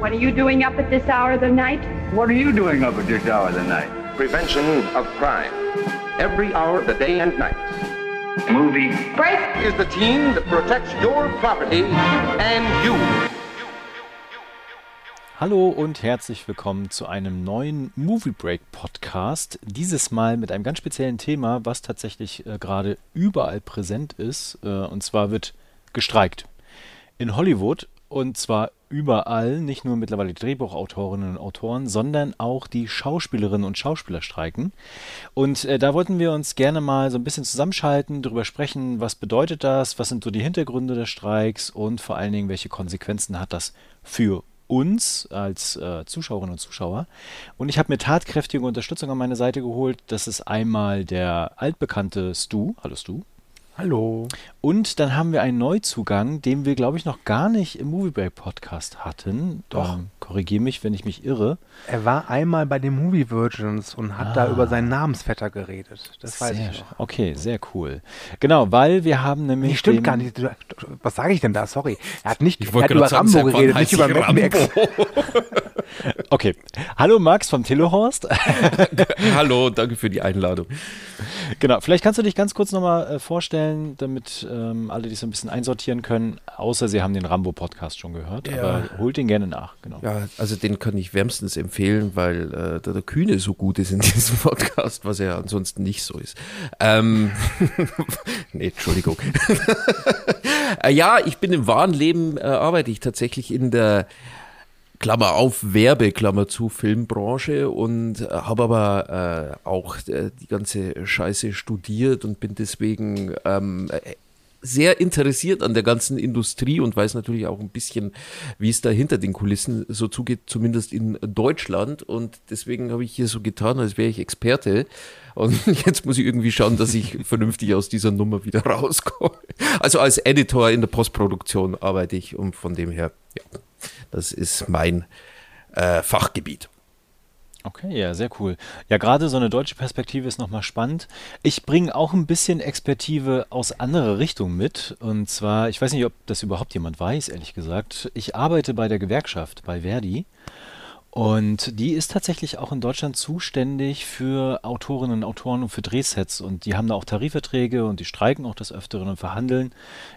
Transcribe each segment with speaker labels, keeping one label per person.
Speaker 1: What are you doing up at this hour of the night?
Speaker 2: What are you doing up at this hour of the night?
Speaker 3: Prevention of crime. Every hour of the day and night.
Speaker 2: Movie.
Speaker 1: Break!
Speaker 3: Is the team that protects your property and you.
Speaker 4: Hallo und herzlich willkommen zu einem neuen Movie Break Podcast. Dieses Mal mit einem ganz speziellen Thema, was tatsächlich äh, gerade überall präsent ist. Äh, und zwar wird gestreikt. In Hollywood und zwar überall, nicht nur mittlerweile die Drehbuchautorinnen und Autoren, sondern auch die Schauspielerinnen und Schauspieler streiken. Und äh, da wollten wir uns gerne mal so ein bisschen zusammenschalten, darüber sprechen, was bedeutet das, was sind so die Hintergründe des Streiks und vor allen Dingen, welche Konsequenzen hat das für uns als äh, Zuschauerinnen und Zuschauer. Und ich habe mir tatkräftige Unterstützung an meine Seite geholt. Das ist einmal der altbekannte Stu. Hallo Stu.
Speaker 5: Hallo.
Speaker 4: Und dann haben wir einen Neuzugang, den wir, glaube ich, noch gar nicht im Movie Break Podcast hatten.
Speaker 5: Doch.
Speaker 4: Ähm, Korrigiere mich, wenn ich mich irre.
Speaker 5: Er war einmal bei den Movie Virgins und hat da über seinen Namensvetter geredet. Das weiß
Speaker 4: sehr,
Speaker 5: ich noch.
Speaker 4: Okay, sehr cool. Genau, weil wir haben nämlich.
Speaker 5: Nee, stimmt gar nicht. Was sage ich denn da? Sorry. Er hat nicht
Speaker 6: Ich
Speaker 5: er
Speaker 6: wollte
Speaker 5: hat über
Speaker 6: sagen,
Speaker 5: Rambo geredet, nicht über Max.
Speaker 4: Okay. Hallo Max vom Telehorst.
Speaker 6: Hallo, danke für die Einladung.
Speaker 4: Genau, vielleicht kannst du dich ganz kurz nochmal äh, vorstellen, damit ähm, alle so ein bisschen einsortieren können, außer sie haben den Rambo-Podcast schon gehört,
Speaker 6: Ja.
Speaker 4: aber holt den gerne nach, genau.
Speaker 6: Ja, also den kann ich wärmstens empfehlen, weil äh, der, der Kühne so gut ist in diesem Podcast, was er ansonsten nicht so ist. Ähm, nee, Entschuldigung. äh, ja, ich bin im wahren Leben, äh, arbeite ich tatsächlich in der Klammer auf, Werbe, Klammer zu, Filmbranche und äh, habe aber äh, auch äh, die ganze Scheiße studiert und bin deswegen ähm, äh, sehr interessiert an der ganzen Industrie und weiß natürlich auch ein bisschen, wie es da hinter den Kulissen so zugeht, zumindest in Deutschland. Und deswegen habe ich hier so getan, als wäre ich Experte. Und jetzt muss ich irgendwie schauen, dass ich vernünftig aus dieser Nummer wieder rauskomme. Also als Editor in der Postproduktion arbeite ich und von dem her, ja, das ist mein äh, Fachgebiet.
Speaker 4: Okay, ja, sehr cool. Ja, gerade so eine deutsche Perspektive ist nochmal spannend. Ich bringe auch ein bisschen Expertive aus anderer Richtung mit. Und zwar, ich weiß nicht, ob das überhaupt jemand weiß, ehrlich gesagt. Ich arbeite bei der Gewerkschaft, bei Verdi. Und die ist tatsächlich auch in Deutschland zuständig für Autorinnen und Autoren und für Drehsets. Und die haben da auch Tarifverträge und die streiken auch des Öfteren und verhandeln.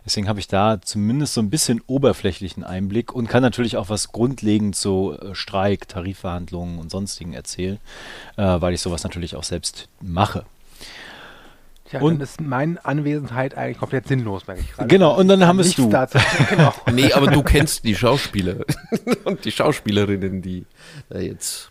Speaker 4: Deswegen habe ich da zumindest so ein bisschen oberflächlichen Einblick und kann natürlich auch was grundlegend zu äh, Streik, Tarifverhandlungen und sonstigen erzählen, äh, weil ich sowas natürlich auch selbst mache.
Speaker 5: Tja,
Speaker 4: Und-
Speaker 5: dann ist meine Anwesenheit eigentlich komplett sinnlos, merke ich gerade.
Speaker 4: Genau, und dann haben
Speaker 5: nichts
Speaker 4: du.
Speaker 5: dazu- Genau.
Speaker 6: Nee, aber du kennst die Schauspieler und die Schauspielerinnen, die da jetzt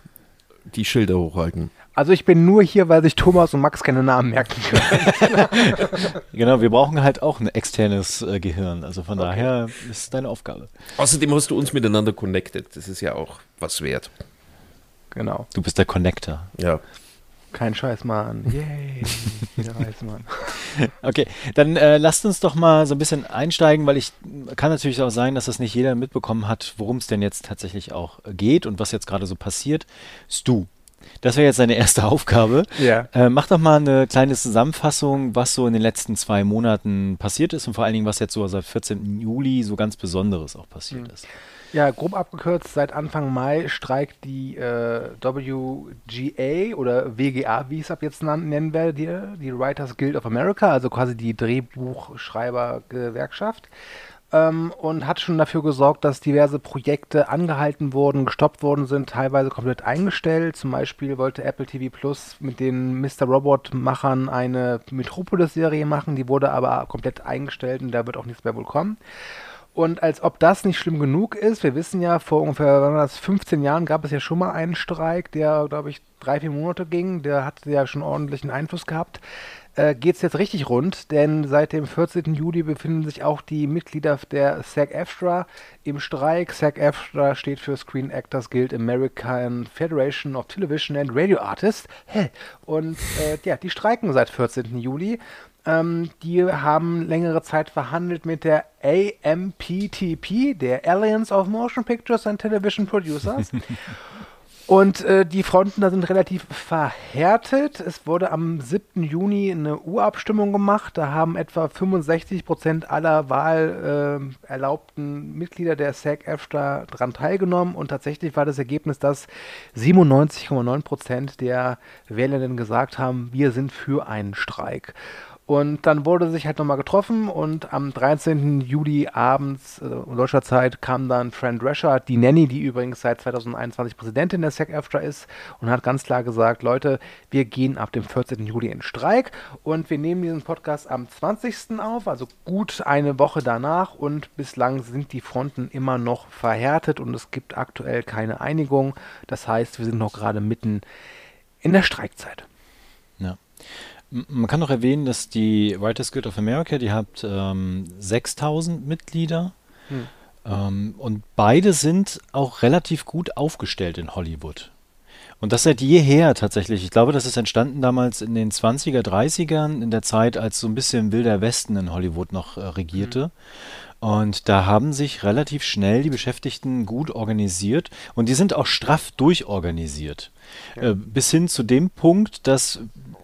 Speaker 6: die Schilder hochhalten.
Speaker 5: Also ich bin nur hier, weil sich Thomas und Max keine Namen merken können.
Speaker 4: Genau, wir brauchen halt auch ein externes äh, Gehirn. Also von daher ist es deine Aufgabe.
Speaker 6: Außerdem hast du uns miteinander connected. Das ist ja auch was wert.
Speaker 5: genau.
Speaker 4: Du bist der Connector.
Speaker 6: Ja.
Speaker 5: Kein Scheiß, Mann. Yay. Jeder weiß, Mann.
Speaker 4: Okay, dann äh, lasst uns doch mal so ein bisschen einsteigen, weil ich kann natürlich auch sein, dass das nicht jeder mitbekommen hat, worum es denn jetzt tatsächlich auch geht und was jetzt gerade so passiert. Stu, das wäre jetzt deine erste Aufgabe.
Speaker 5: Ja.
Speaker 4: Äh, mach doch mal eine kleine Zusammenfassung, was so in den letzten zwei Monaten passiert ist und vor allen Dingen, was jetzt so seit 14. Juli so ganz Besonderes auch passiert ist.
Speaker 5: Ja, grob abgekürzt, seit Anfang Mai streikt die äh, WGA oder WGA, wie ich es ab jetzt nennen werde, die, die Writers Guild of America, also quasi die Drehbuchschreibergewerkschaft. Ähm, und hat schon dafür gesorgt, dass diverse Projekte angehalten wurden, gestoppt worden sind, teilweise komplett eingestellt. Zum Beispiel wollte Apple TV Plus mit den Mr. Robot-Machern eine Metropolis-Serie machen, die wurde aber komplett eingestellt und da wird auch nichts mehr wohl kommen. Und als ob das nicht schlimm genug ist, wir wissen ja, vor ungefähr wann war das, 15 Jahren gab es ja schon mal einen Streik, der, glaube ich, drei, vier Monate ging. Der hatte ja schon ordentlichen Einfluss gehabt. Äh, Geht es jetzt richtig rund, denn seit dem 14. Juli befinden sich auch die Mitglieder der SAG-AFTRA im Streik. SAG-AFTRA steht für Screen Actors Guild American Federation of Television and Radio Artists. Hä? Und äh, ja, die streiken seit 14. Juli. Ähm, die haben längere Zeit verhandelt mit der AMPTP, der Alliance of Motion Pictures and Television Producers. Und äh, die Fronten da sind relativ verhärtet. Es wurde am 7. Juni eine Urabstimmung gemacht. Da haben etwa 65 Prozent aller wahlerlaubten äh, Mitglieder der SAG-AFTRA daran teilgenommen. Und tatsächlich war das Ergebnis, dass 97,9 Prozent der Wählenden gesagt haben, wir sind für einen Streik. Und dann wurde sich halt nochmal getroffen und am 13. Juli abends äh, deutscher Zeit kam dann Fran Drescher, die Nanny, die übrigens seit 2021 Präsidentin der SAG-AFTRA ist und hat ganz klar gesagt, Leute, wir gehen ab dem 14. Juli in Streik und wir nehmen diesen Podcast am 20. auf, also gut eine Woche danach und bislang sind die Fronten immer noch verhärtet und es gibt aktuell keine Einigung. Das heißt, wir sind noch gerade mitten in der Streikzeit.
Speaker 4: Man kann noch erwähnen, dass die Writers Guild of America, die hat ähm, 6000 Mitglieder hm. ähm, und beide sind auch relativ gut aufgestellt in Hollywood. Und das seit jeher tatsächlich. Ich glaube, das ist entstanden damals in den 20er, 30ern, in der Zeit, als so ein bisschen Wilder Westen in Hollywood noch äh, regierte. Mhm. Und da haben sich relativ schnell die Beschäftigten gut organisiert und die sind auch straff durchorganisiert. Ja. Äh, bis hin zu dem Punkt, dass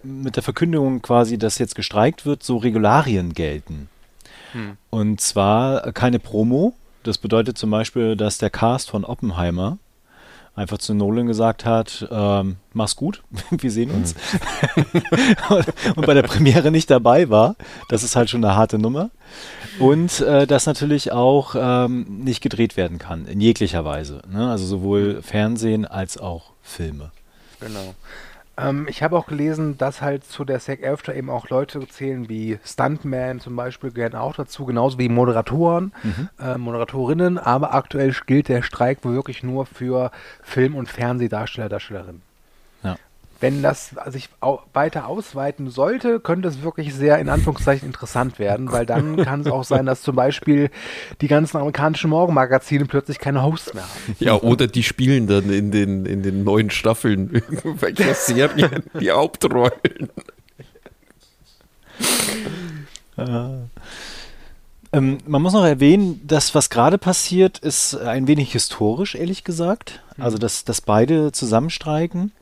Speaker 4: mit der Verkündigung quasi, dass jetzt gestreikt wird, so Regularien gelten. Hm. Und zwar keine Promo. Das bedeutet zum Beispiel, dass der Cast von Oppenheimer einfach zu Nolan gesagt hat, ähm, mach's gut, wir sehen uns. Mhm. und bei der Premiere nicht dabei war. Das ist halt schon eine harte Nummer. Und äh, dass natürlich auch ähm, nicht gedreht werden kann, in jeglicher Weise. Ne? Also sowohl Fernsehen als auch Filme.
Speaker 5: Genau. Ähm, ich habe auch gelesen, dass halt zu der SEC AFTRA eben auch Leute zählen wie Stuntman zum Beispiel, gehören auch dazu, genauso wie Moderatoren, mhm. äh, Moderatorinnen, aber aktuell gilt der Streik wirklich nur für Film- und Fernsehdarsteller, Darstellerinnen wenn das sich weiter ausweiten sollte, könnte es wirklich sehr in Anführungszeichen interessant werden, weil dann kann es auch sein, dass zum Beispiel die ganzen amerikanischen Morgenmagazine plötzlich keine Hosts mehr haben.
Speaker 6: Ja, oder die spielen dann in den, in den neuen Staffeln irgendwelcher Serien die Hauptrollen.
Speaker 4: Ah. Ähm, man muss noch erwähnen, dass was gerade passiert, ist ein wenig historisch, ehrlich gesagt. Also, dass, dass beide zusammenstreiken.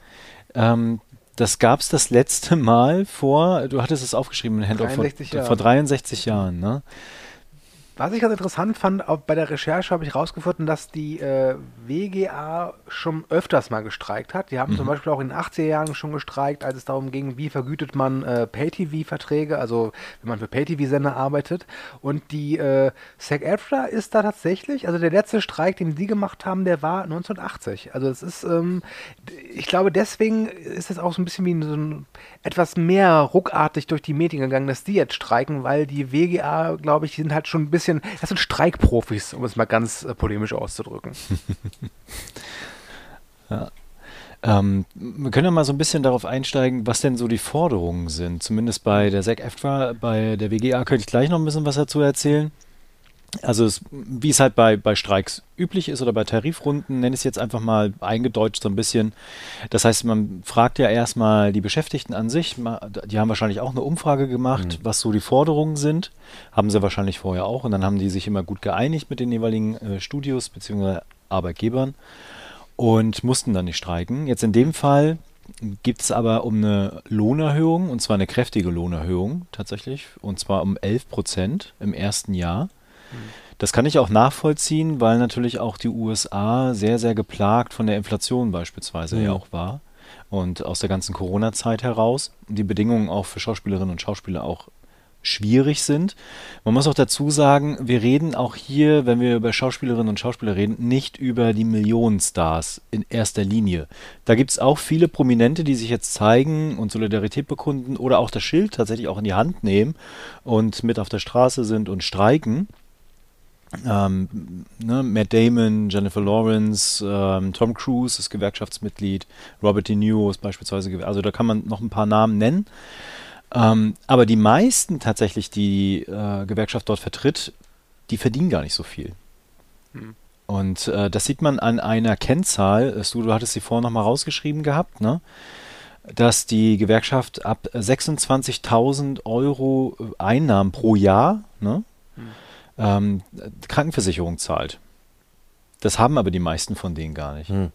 Speaker 4: Ähm, das gab es das letzte Mal vor, du hattest es aufgeschrieben in Hand vor, vor 63 Jahren. Ne?
Speaker 5: Was ich ganz interessant fand, auch bei der Recherche habe ich herausgefunden, dass die äh, WGA schon öfters mal gestreikt hat. Die haben mhm. zum Beispiel auch in den 80er Jahren schon gestreikt, als es darum ging, wie vergütet man äh, Pay-TV-Verträge, also wenn man für Pay-TV-Sender arbeitet. Und die äh, SAG-AFTRA ist da tatsächlich, also der letzte Streik, den sie gemacht haben, der war 1980. Also es ist, ähm, ich glaube, deswegen ist es auch so ein bisschen wie so ein, etwas mehr ruckartig durch die Medien gegangen, dass die jetzt streiken, weil die WGA, glaube ich, die sind halt schon ein bisschen bisschen, das sind Streikprofis, um es mal ganz äh, polemisch auszudrücken.
Speaker 4: ja. Ähm, wir können ja mal so ein bisschen darauf einsteigen, was denn so die Forderungen sind. Zumindest bei der SEC EFTRA, bei der WGA könnte ich gleich noch ein bisschen was dazu erzählen. Also es, wie es halt bei, bei Streiks üblich ist oder bei Tarifrunden, nenne ich es jetzt einfach mal eingedeutscht so ein bisschen. Das heißt, man fragt ja erstmal die Beschäftigten an sich. Die haben wahrscheinlich auch eine Umfrage gemacht, mhm. was so die Forderungen sind. Haben sie wahrscheinlich vorher auch. Und dann haben die sich immer gut geeinigt mit den jeweiligen äh, Studios bzw. Arbeitgebern und mussten dann nicht streiken. Jetzt in dem Fall gibt es aber um eine Lohnerhöhung, und zwar eine kräftige Lohnerhöhung tatsächlich, und zwar um 11 Prozent im ersten Jahr. Das kann ich auch nachvollziehen, weil natürlich auch die USA sehr, sehr geplagt von der Inflation beispielsweise mhm. ja auch war. Und aus der ganzen Corona-Zeit heraus die Bedingungen auch für Schauspielerinnen und Schauspieler auch schwierig sind. Man muss auch dazu sagen, wir reden auch hier, wenn wir über Schauspielerinnen und Schauspieler reden, nicht über die Millionenstars in erster Linie. Da gibt es auch viele Prominente, die sich jetzt zeigen und Solidarität bekunden oder auch das Schild tatsächlich auch in die Hand nehmen und mit auf der Straße sind und streiken. Ähm, ne, Matt Damon, Jennifer Lawrence, ähm, Tom Cruise ist Gewerkschaftsmitglied, Robert De Niro ist beispielsweise, also da kann man noch ein paar Namen nennen. Ähm, aber die meisten tatsächlich, die äh, Gewerkschaft dort vertritt, die verdienen gar nicht so viel. Hm. Und äh, das sieht man an einer Kennzahl, du, du hattest sie vorhin nochmal rausgeschrieben gehabt, ne? dass die Gewerkschaft ab 26.000 Euro Einnahmen pro Jahr, ne? Hm ähm, Krankenversicherung zahlt. Das haben aber die meisten von denen gar nicht. Hm.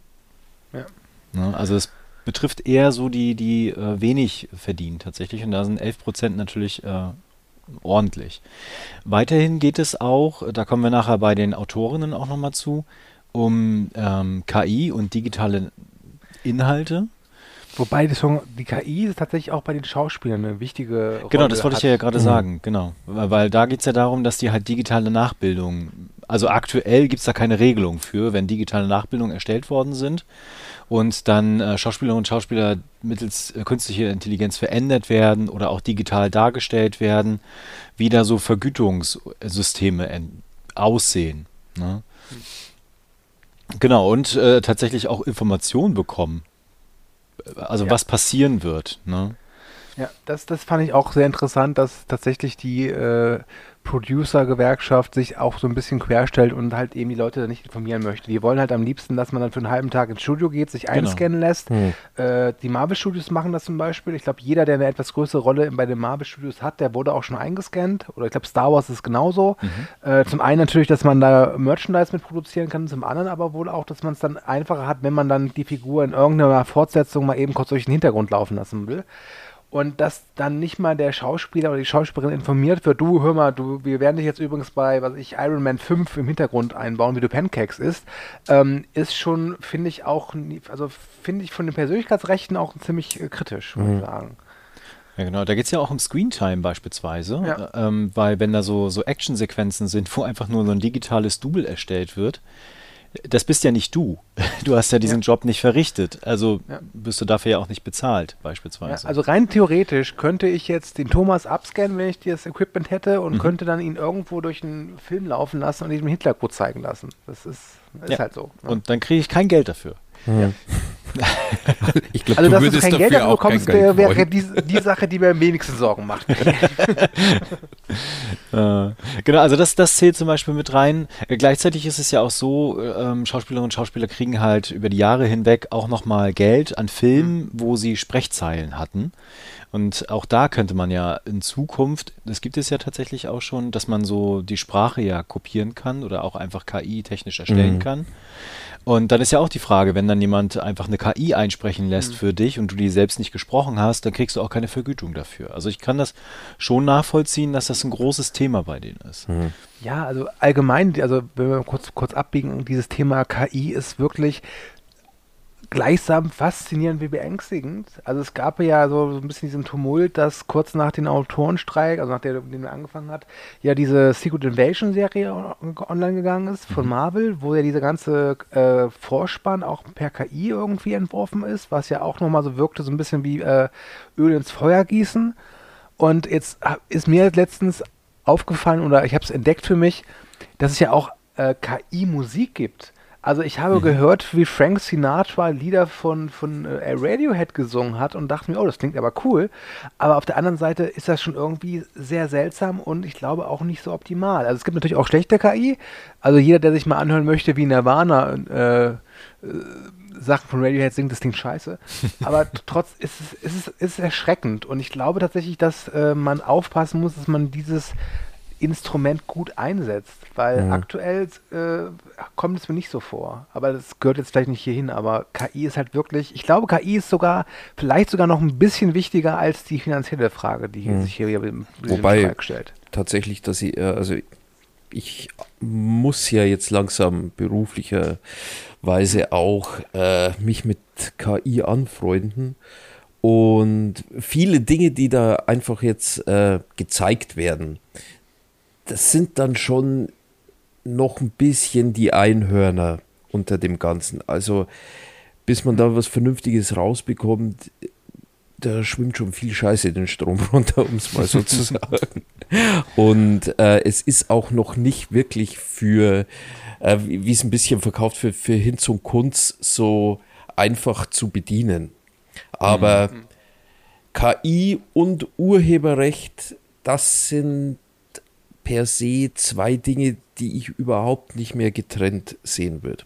Speaker 5: Ja.
Speaker 4: Ne? Also es betrifft eher so die, die äh, wenig verdienen tatsächlich und da sind 11 Prozent natürlich äh, ordentlich. Weiterhin geht es auch, da kommen wir nachher bei den Autorinnen auch nochmal zu, um ähm, KI und digitale Inhalte.
Speaker 5: Wobei das schon, die KI ist tatsächlich auch bei den Schauspielern eine wichtige Rolle.
Speaker 4: Genau, das wollte ich
Speaker 5: hat.
Speaker 4: ja gerade sagen, genau. Weil, weil da geht es ja darum, dass die halt digitale Nachbildung, also aktuell gibt es da keine Regelung für, wenn digitale Nachbildungen erstellt worden sind und dann äh, Schauspielerinnen und Schauspieler mittels äh, künstlicher Intelligenz verändert werden oder auch digital dargestellt werden, wie da so Vergütungssysteme en- aussehen. Ne? Genau, und äh, tatsächlich auch Informationen bekommen. Also
Speaker 5: Ja.
Speaker 4: was passieren wird. Ne?
Speaker 5: Ja, das, das fand ich auch sehr interessant, dass tatsächlich die äh, Producer-Gewerkschaft sich auch so ein bisschen querstellt und halt eben die Leute da nicht informieren möchte. Die wollen halt am liebsten, dass man dann für einen halben Tag ins Studio geht, sich
Speaker 4: Genau.
Speaker 5: einscannen lässt. Äh, die Marvel-Studios machen das zum Beispiel. Ich glaube, jeder, der eine etwas größere Rolle bei den Marvel-Studios hat, der wurde auch schon eingescannt. Oder ich glaube, Star Wars ist genauso. Äh, zum einen natürlich, dass man da Merchandise mit produzieren kann, zum anderen aber wohl auch, dass man es dann einfacher hat, wenn man dann die Figur in irgendeiner Fortsetzung mal eben kurz durch den Hintergrund laufen lassen will. Und dass dann nicht mal der Schauspieler oder die Schauspielerin informiert wird, du, hör mal, du, wir werden dich jetzt übrigens bei, was ich, Iron Man 5 im Hintergrund einbauen, wie du Pancakes isst, ähm, ist schon, finde ich auch, also finde ich von den Persönlichkeitsrechten auch ziemlich äh, kritisch, muss ich sagen.
Speaker 4: Ja, genau. Da geht es ja auch um Screentime beispielsweise,
Speaker 5: Ja.
Speaker 4: äh, ähm, weil wenn da so, so Actionsequenzen sind, wo einfach nur so ein digitales Double erstellt wird, das bist ja nicht du. Du hast ja diesen
Speaker 5: Ja.
Speaker 4: Job nicht verrichtet. Also
Speaker 5: Ja.
Speaker 4: bist du dafür ja auch nicht bezahlt,
Speaker 5: Ja,
Speaker 4: beispielsweise.
Speaker 5: also rein theoretisch könnte ich jetzt den Thomas abscannen, wenn ich das Equipment hätte und könnte dann ihn irgendwo durch einen Film laufen lassen und ihm Hitlercode zeigen lassen. Das ist, ist
Speaker 4: Ja.
Speaker 5: halt so. ne?
Speaker 4: Und dann kriege ich kein Geld dafür.
Speaker 6: Ich glaube,
Speaker 5: also,
Speaker 6: du
Speaker 5: dass du
Speaker 6: würdest
Speaker 5: kein
Speaker 6: dafür
Speaker 5: Geld dafür
Speaker 6: kein
Speaker 5: bekommst,
Speaker 6: Geld
Speaker 5: wär- wäre die, die Sache, die mir am wenigsten Sorgen macht.
Speaker 4: Genau, also das, das zählt zum Beispiel mit rein. Äh, gleichzeitig ist es ja auch so, äh, ähm, Schauspielerinnen und Schauspieler kriegen halt über die Jahre hinweg auch nochmal Geld an Filmen, wo sie Sprechzeilen hatten. Und auch da könnte man ja in Zukunft, das gibt es ja tatsächlich auch schon, dass man so die Sprache ja kopieren kann oder auch einfach KI-technisch erstellen
Speaker 6: Mhm.
Speaker 4: kann. Und dann ist ja auch die Frage, wenn dann jemand einfach eine KI einsprechen lässt für dich und du die selbst nicht gesprochen hast, dann kriegst du auch keine Vergütung dafür. Also ich kann das schon nachvollziehen, dass das ein großes Thema bei denen ist.
Speaker 5: Ja, also allgemein, also wenn wir kurz, kurz abbiegen, dieses Thema KI ist wirklich gleichsam faszinierend wie beängstigend. Also es gab ja so, so ein bisschen diesen Tumult, dass kurz nach dem Autorenstreik, also nach der, den er angefangen hat, ja diese Secret Invasion Serie on- online gegangen ist von Marvel, wo ja dieser ganze äh, Vorspann auch per KI irgendwie entworfen ist, was ja auch nochmal so wirkte, so ein bisschen wie äh, Öl ins Feuer gießen. Und jetzt ist mir letztens aufgefallen oder ich habe es entdeckt für mich, dass es ja auch äh, KI-Musik gibt. Also ich habe gehört, wie Frank Sinatra Lieder von, von äh, Radiohead gesungen hat und dachte mir, oh, das klingt aber cool. Aber auf der anderen Seite ist das schon irgendwie sehr seltsam und ich glaube auch nicht so optimal. Also es gibt natürlich auch schlechte KI. Also jeder, der sich mal anhören möchte, wie Nirvana äh, äh, Sachen von Radiohead singt, das klingt scheiße. Aber trotz ist es, ist ist erschreckend. Und ich glaube tatsächlich, dass äh, man aufpassen muss, dass man dieses Instrument gut einsetzt. Weil aktuell äh, kommt es mir nicht so vor. Aber das gehört jetzt vielleicht nicht hierhin. Aber KI ist halt wirklich, ich glaube, KI ist sogar, vielleicht sogar noch ein bisschen wichtiger als die finanzielle Frage, die sich hier
Speaker 6: Wobei-
Speaker 5: stellt.
Speaker 6: tatsächlich, dass ich, äh, also ich muss ja jetzt langsam beruflicherweise auch äh, mich mit KI anfreunden. Und viele Dinge, die da einfach jetzt äh, gezeigt werden, das sind dann schon noch ein bisschen die Einhörner unter dem Ganzen. Also bis man da was Vernünftiges rausbekommt, da schwimmt schon viel Scheiße den Strom runter, um es mal so zu sagen. Und äh, es ist auch noch nicht wirklich für, äh, wie es ein bisschen verkauft wird, für Hinz und Kunz so einfach zu bedienen. Aber KI und Urheberrecht, das sind per se zwei Dinge, die ich überhaupt nicht mehr getrennt sehen würde.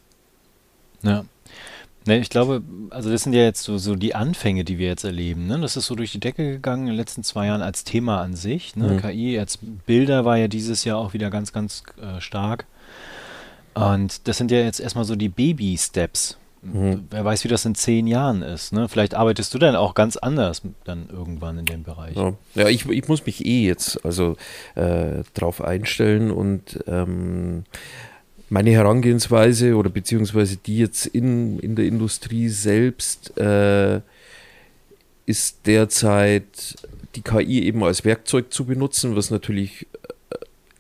Speaker 4: Ja. Ne, ich glaube, also das sind ja jetzt so, so die Anfänge, die wir jetzt erleben. Ne? Das ist so durch die Decke gegangen in den letzten zwei Jahren als Thema an sich. Ne?
Speaker 6: Mhm.
Speaker 4: KI als Bilder war ja dieses Jahr auch wieder ganz, ganz äh, stark. Und das sind ja jetzt erstmal so die Baby-Steps. Mhm. Wer weiß, wie das in zehn Jahren ist. Ne? Vielleicht arbeitest du dann auch ganz anders dann irgendwann in dem Bereich.
Speaker 6: Ja, ja ich, ich muss mich eh jetzt also äh, drauf einstellen und ähm, meine Herangehensweise oder beziehungsweise die jetzt in, in der Industrie selbst äh, ist derzeit die KI eben als Werkzeug zu benutzen, was natürlich äh,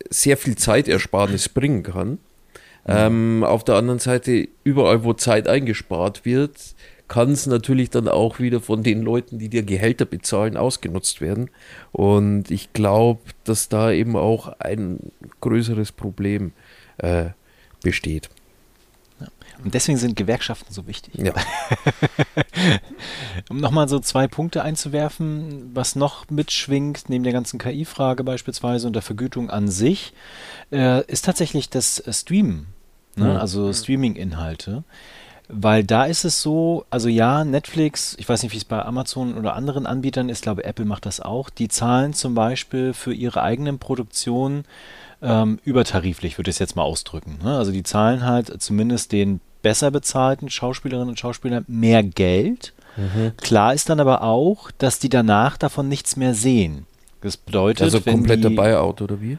Speaker 6: sehr viel Zeitersparnis bringen kann. Ähm, auf der anderen Seite, überall, wo Zeit eingespart wird, kann es natürlich dann auch wieder von den Leuten, die dir Gehälter bezahlen, ausgenutzt werden. Und ich glaube, dass da eben auch ein größeres Problem äh, besteht.
Speaker 4: Und deswegen sind Gewerkschaften so wichtig.
Speaker 6: Ja.
Speaker 4: um nochmal so zwei Punkte einzuwerfen, was noch mitschwingt, neben der ganzen KI-Frage beispielsweise und der Vergütung an sich, äh, ist tatsächlich das Streamen ne? Mhm. also Streaming-Inhalte. Weil da ist es so, also ja, Netflix, ich weiß nicht, wie es bei Amazon oder anderen Anbietern ist, glaube Apple macht das auch, die zahlen zum Beispiel für ihre eigenen Produktionen ähm, übertariflich, würde ich es jetzt mal ausdrücken. Ne? Also die zahlen halt zumindest den besser bezahlten Schauspielerinnen und Schauspielern mehr Geld. Mhm. Klar ist dann aber auch, dass die danach davon nichts mehr sehen. Das bedeutet,
Speaker 6: also kompletter Buyout oder wie?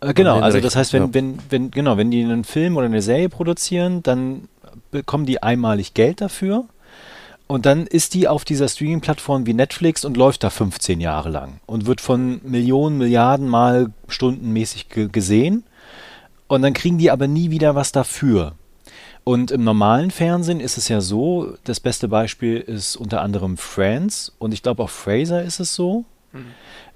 Speaker 4: Äh, genau, also das heißt, wenn, ja. wenn, wenn, genau, wenn die einen Film oder eine Serie produzieren, dann bekommen die einmalig Geld dafür. Und dann ist die auf dieser Streaming-Plattform wie Netflix und läuft da 15 Jahre lang und wird von Millionen, Milliarden Mal stundenmäßig gesehen. Und dann kriegen die aber nie wieder was dafür. Und im normalen Fernsehen ist es ja so, das beste Beispiel ist unter anderem Friends und ich glaube auch Fraser ist es so. Mhm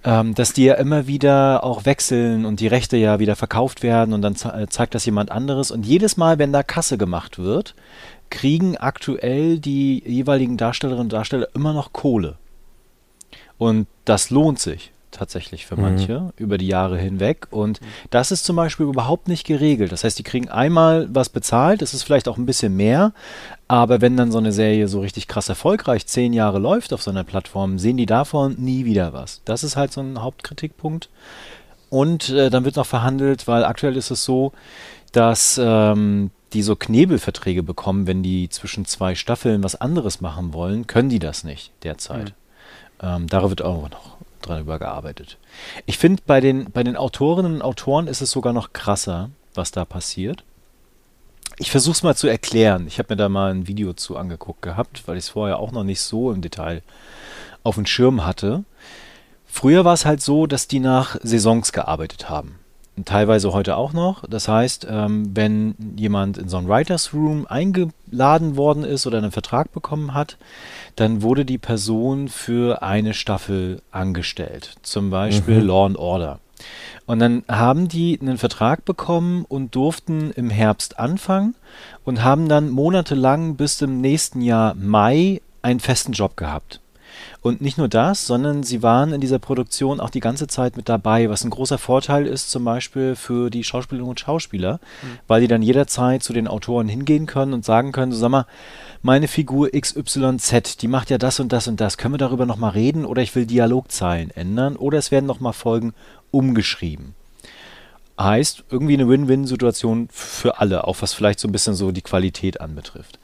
Speaker 4: ähm, dass die ja immer wieder auch wechseln und die Rechte ja wieder verkauft werden und dann äh, zeigt das jemand anderes. Und jedes Mal, wenn da Kasse gemacht wird, kriegen aktuell die jeweiligen Darstellerinnen und Darsteller immer noch Kohle. Und das lohnt sich tatsächlich für mhm. manche mhm. über die Jahre hinweg. Und das ist zum Beispiel überhaupt nicht geregelt. Das heißt, die kriegen einmal was bezahlt, das ist vielleicht auch ein bisschen mehr, aber wenn dann so eine Serie so richtig krass erfolgreich zehn Jahre läuft auf so einer Plattform, sehen die davon nie wieder was. Das ist halt so ein Hauptkritikpunkt. Und äh, dann wird noch verhandelt, weil aktuell ist es so, dass ähm, die so Knebelverträge bekommen, wenn die zwischen zwei Staffeln was anderes machen wollen, können die das nicht derzeit. Mhm. Ähm, darüber wird auch noch dran übergearbeitet. Ich finde, bei den, bei den Autorinnen und Autoren ist es sogar noch krasser, was da passiert. Ich versuche es mal zu erklären. Ich habe mir da mal ein Video zu angeguckt gehabt, weil ich es vorher auch noch nicht so im Detail auf dem Schirm hatte. Früher war es halt so, dass die nach Saisons gearbeitet haben teilweise heute auch noch. Das heißt, ähm, wenn jemand in so ein Writers Room eingeladen worden ist oder einen Vertrag bekommen hat, dann wurde die Person für eine Staffel angestellt. Zum Beispiel mhm. Law and Order. Und dann haben die einen Vertrag bekommen und durften im Herbst anfangen und haben dann monatelang bis zum nächsten Jahr Mai einen festen Job gehabt. Und nicht nur das, sondern sie waren in dieser Produktion auch die ganze Zeit mit dabei, was ein großer Vorteil ist, zum Beispiel für die Schauspielerinnen und Schauspieler, mhm. weil die dann jederzeit zu den Autoren hingehen können und sagen können: so, Sag mal, meine Figur XYZ, die macht ja das und das und das. Können wir darüber nochmal reden oder ich will Dialogzeilen ändern oder es werden nochmal Folgen umgeschrieben. Heißt, irgendwie eine Win-Win-Situation für alle, auch was vielleicht so ein bisschen so die Qualität anbetrifft.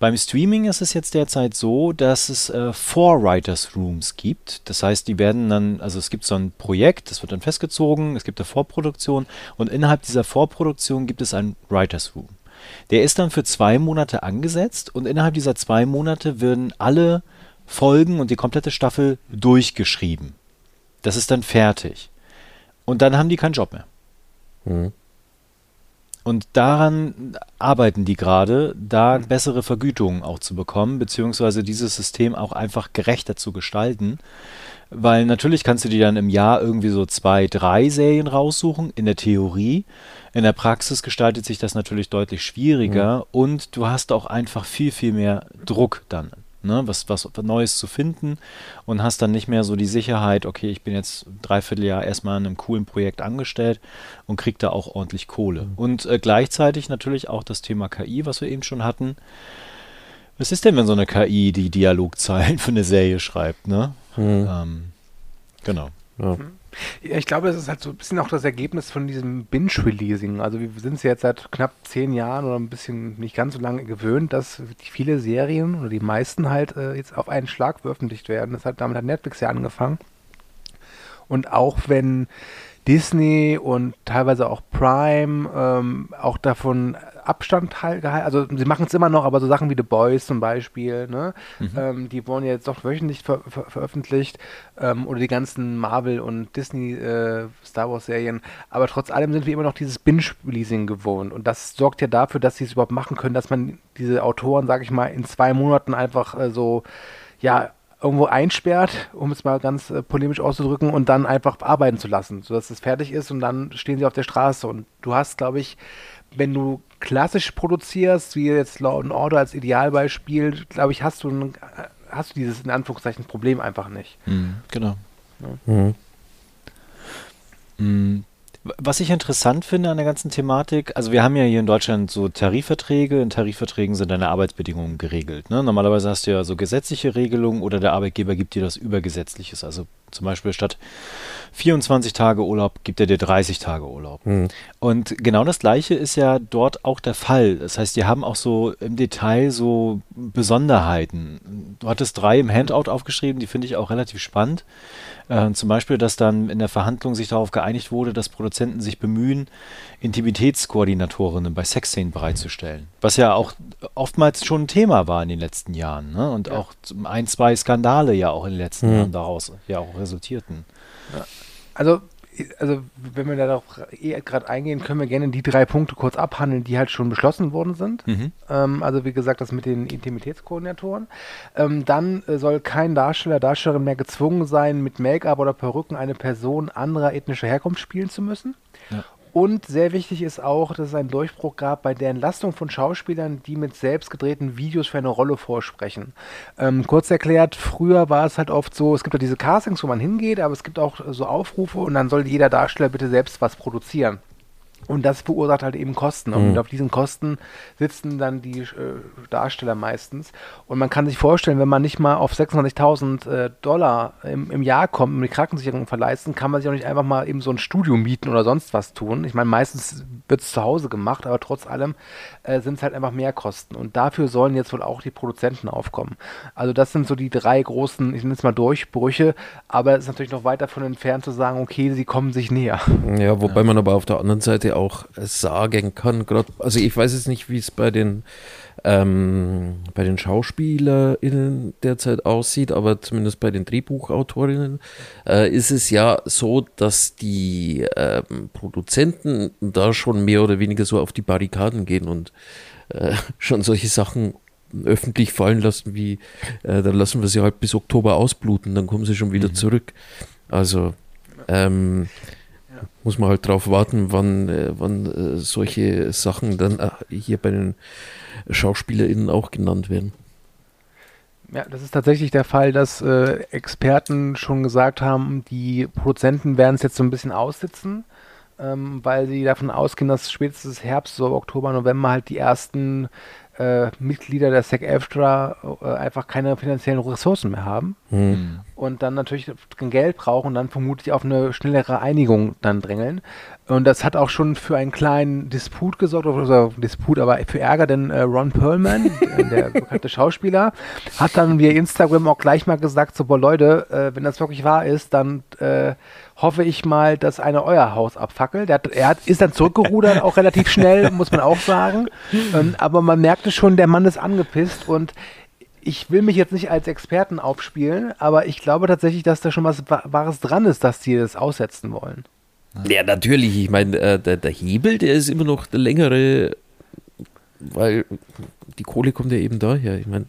Speaker 4: Beim Streaming ist es jetzt derzeit so, dass es äh, Four Writers Rooms gibt. Das heißt, die werden dann, also es gibt so ein Projekt, das wird dann festgezogen, es gibt eine Vorproduktion und innerhalb dieser Vorproduktion gibt es einen Writers Room. Der ist dann für zwei Monate angesetzt und innerhalb dieser zwei Monate werden alle Folgen und die komplette Staffel durchgeschrieben. Das ist dann fertig. Und dann haben die keinen Job mehr. Mhm. Und daran arbeiten die gerade, da mhm. bessere Vergütungen auch zu bekommen, beziehungsweise dieses System auch einfach gerechter zu gestalten. Weil natürlich kannst du dir dann im Jahr irgendwie so zwei, drei Serien raussuchen, in der Theorie. In der Praxis gestaltet sich das natürlich deutlich schwieriger mhm. und du hast auch einfach viel, viel mehr Druck dann ne, was, was Neues zu finden und hast dann nicht mehr so die Sicherheit, okay, ich bin jetzt dreiviertel Jahr erstmal in einem coolen Projekt angestellt und krieg da auch ordentlich Kohle. Mhm. Und äh, gleichzeitig natürlich auch das Thema KI, was wir eben schon hatten. Was ist denn, wenn so eine KI die Dialogzeilen für eine Serie schreibt, ne? Mhm. Ähm, genau.
Speaker 6: Ja.
Speaker 5: Ja, ich glaube, das ist halt so ein bisschen auch das Ergebnis von diesem Binge-Releasing. Also wir sind es jetzt seit knapp zehn Jahren oder ein bisschen nicht ganz so lange gewöhnt, dass viele Serien oder die meisten halt äh, jetzt auf einen Schlag veröffentlicht werden. Das hat damit hat Netflix ja angefangen. Und auch wenn Disney und teilweise auch Prime ähm, auch davon Abstand halt gehalten. Also sie machen es immer noch, aber so Sachen wie The Boys zum Beispiel, ne? Mhm. Ähm, die wurden ja jetzt doch wöchentlich ver ver veröffentlicht ähm, oder die ganzen Marvel und Disney äh, Star Wars Serien. Aber trotz allem sind wir immer noch dieses Binge-Releasing gewohnt und das sorgt ja dafür, dass sie es überhaupt machen können, dass man diese Autoren, sag ich mal, in zwei Monaten einfach äh, so ja irgendwo einsperrt, um es mal ganz äh, polemisch auszudrücken, und dann einfach arbeiten zu lassen, sodass es fertig ist und dann stehen sie auf der Straße. Und du hast, glaube ich, wenn du klassisch produzierst, wie jetzt Law and Order als Idealbeispiel, glaube ich, hast du, ein, hast du dieses in Anführungszeichen Problem einfach nicht.
Speaker 4: Mhm, genau. Ja. Mhm. Mhm. Was ich interessant finde an der ganzen Thematik, also wir haben ja hier in Deutschland so Tarifverträge. In Tarifverträgen sind deine Arbeitsbedingungen geregelt. Ne? Normalerweise hast du ja so gesetzliche Regelungen oder der Arbeitgeber gibt dir das Übergesetzliches. Also zum Beispiel statt 24 Tage Urlaub gibt er dir 30 Tage Urlaub. Mhm. Und genau das Gleiche ist ja dort auch der Fall. Das heißt, die haben auch so im Detail so Besonderheiten. Du hattest drei im Handout aufgeschrieben, die finde ich auch relativ spannend. Äh, zum Beispiel, dass dann in der Verhandlung sich darauf geeinigt wurde, dass Produzenten sich bemühen, Intimitätskoordinatorinnen bei Sexszenen bereitzustellen. Was ja auch oftmals schon ein Thema war in den letzten Jahren. Ne? Und ja. auch ein, zwei Skandale ja auch in den letzten mhm. Jahren daraus ja auch resultierten.
Speaker 5: Also also wenn wir darauf eh gerade eingehen, können wir gerne die drei Punkte kurz abhandeln, die halt schon beschlossen worden sind. Mhm. Ähm, also wie gesagt, das mit den Intimitätskoordinatoren. Ähm, dann äh, soll kein Darsteller, Darstellerin mehr gezwungen sein, mit Make-up oder Perücken eine Person anderer ethnischer Herkunft spielen zu müssen. Ja. Und sehr wichtig ist auch, dass es einen Durchbruch gab bei der Entlastung von Schauspielern, die mit selbst gedrehten Videos für eine Rolle vorsprechen. Ähm, kurz erklärt, früher war es halt oft so, es gibt ja diese Castings, wo man hingeht, aber es gibt auch so Aufrufe und dann soll jeder Darsteller bitte selbst was produzieren. Und das verursacht halt eben Kosten. Und mhm. auf diesen Kosten sitzen dann die äh, Darsteller meistens. Und man kann sich vorstellen, wenn man nicht mal auf 26.000 äh, Dollar im, im, Jahr kommt, um die Krankensicherung verleisten, kann man sich auch nicht einfach mal eben so ein Studio mieten oder sonst was tun. Ich meine, meistens wird es zu Hause gemacht, aber trotz allem äh, sind es halt einfach mehr Kosten. Und dafür sollen jetzt wohl auch die Produzenten aufkommen. Also das sind so die drei großen, ich nenne es mal Durchbrüche, aber es ist natürlich noch weit davon entfernt zu sagen, okay, sie kommen sich näher.
Speaker 6: Ja, wobei ja. man aber auf der anderen Seite auch sagen kann. Grad, also ich weiß jetzt nicht, wie es bei den ähm, bei den SchauspielerInnen derzeit aussieht, aber zumindest bei den Drehbuchautorinnen äh, ist es ja so, dass die ähm, Produzenten da schon mehr oder weniger so auf die Barrikaden gehen und äh, schon solche Sachen öffentlich fallen lassen, wie äh, dann lassen wir sie halt bis Oktober ausbluten, dann kommen sie schon wieder mhm. zurück. Also ähm, muss man halt drauf warten, wann, äh, wann äh, solche Sachen dann äh, hier bei den SchauspielerInnen auch genannt werden.
Speaker 5: Ja, das ist tatsächlich der Fall, dass äh, Experten schon gesagt haben, die Produzenten werden es jetzt so ein bisschen aussitzen, ähm, weil sie davon ausgehen, dass spätestens Herbst, so Oktober, November halt die ersten äh, Mitglieder der SEC-EFTRA äh, einfach keine finanziellen Ressourcen mehr haben mhm. und dann natürlich kein Geld brauchen und dann vermutlich auf eine schnellere Einigung dann drängeln. Und das hat auch schon für einen kleinen Disput gesorgt, also Disput, aber für Ärger, denn äh, Ron Perlman, der bekannte Schauspieler, hat dann via Instagram auch gleich mal gesagt, so, boah Leute, äh, wenn das wirklich wahr ist, dann äh, hoffe ich mal, dass einer euer Haus abfackelt. Hat, er hat, ist dann zurückgerudert, auch relativ schnell, muss man auch sagen. Ähm, aber man merkte schon, der Mann ist angepisst und ich will mich jetzt nicht als Experten aufspielen, aber ich glaube tatsächlich, dass da schon was Wahres dran ist, dass sie das aussetzen wollen.
Speaker 6: Ja, natürlich. Ich meine, äh, der, der Hebel, der ist immer noch der längere, weil die Kohle kommt ja eben daher. Ich meine,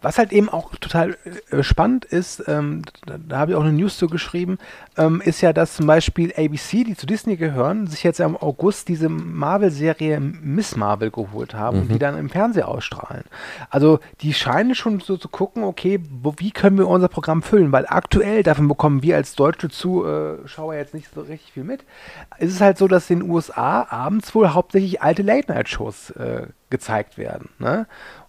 Speaker 5: was halt eben auch total äh, spannend ist, ähm, da, da habe ich auch eine News zu geschrieben, ähm, ist ja, dass zum Beispiel ABC, die zu Disney gehören, sich jetzt im August diese Marvel-Serie Miss Marvel geholt haben mhm. und die dann im Fernsehen ausstrahlen. Also die scheinen schon so zu gucken, okay, wo, wie können wir unser Programm füllen, weil aktuell, davon bekommen wir als deutsche Zuschauer jetzt nicht so richtig viel mit, ist es halt so, dass in den USA abends wohl hauptsächlich alte Late-Night-Shows äh, gezeigt werden. Ne?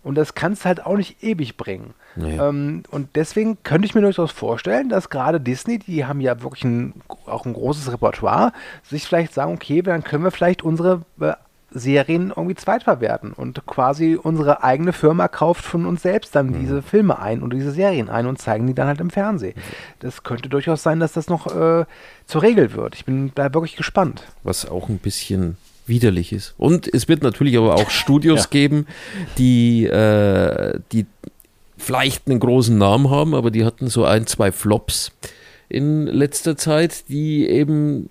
Speaker 5: Und das kannst halt auch nicht ewig bringen.
Speaker 6: Naja.
Speaker 5: Ähm, und deswegen könnte ich mir durchaus vorstellen, dass gerade Disney, die haben ja wirklich ein, auch ein großes Repertoire, sich vielleicht sagen, okay, dann können wir vielleicht unsere äh, Serien irgendwie zweitverwerten und quasi unsere eigene Firma kauft von uns selbst dann
Speaker 6: Mhm.
Speaker 5: diese Filme ein und diese Serien ein und zeigen die dann halt im Fernsehen. Das könnte durchaus sein, dass das noch äh, zur Regel wird. Ich bin da wirklich gespannt.
Speaker 6: was auch ein bisschen widerlich ist. Und es wird natürlich aber auch Studios
Speaker 4: Ja.
Speaker 6: geben, die, äh, die vielleicht einen großen Namen haben, aber die hatten so ein, zwei Flops in letzter Zeit, die eben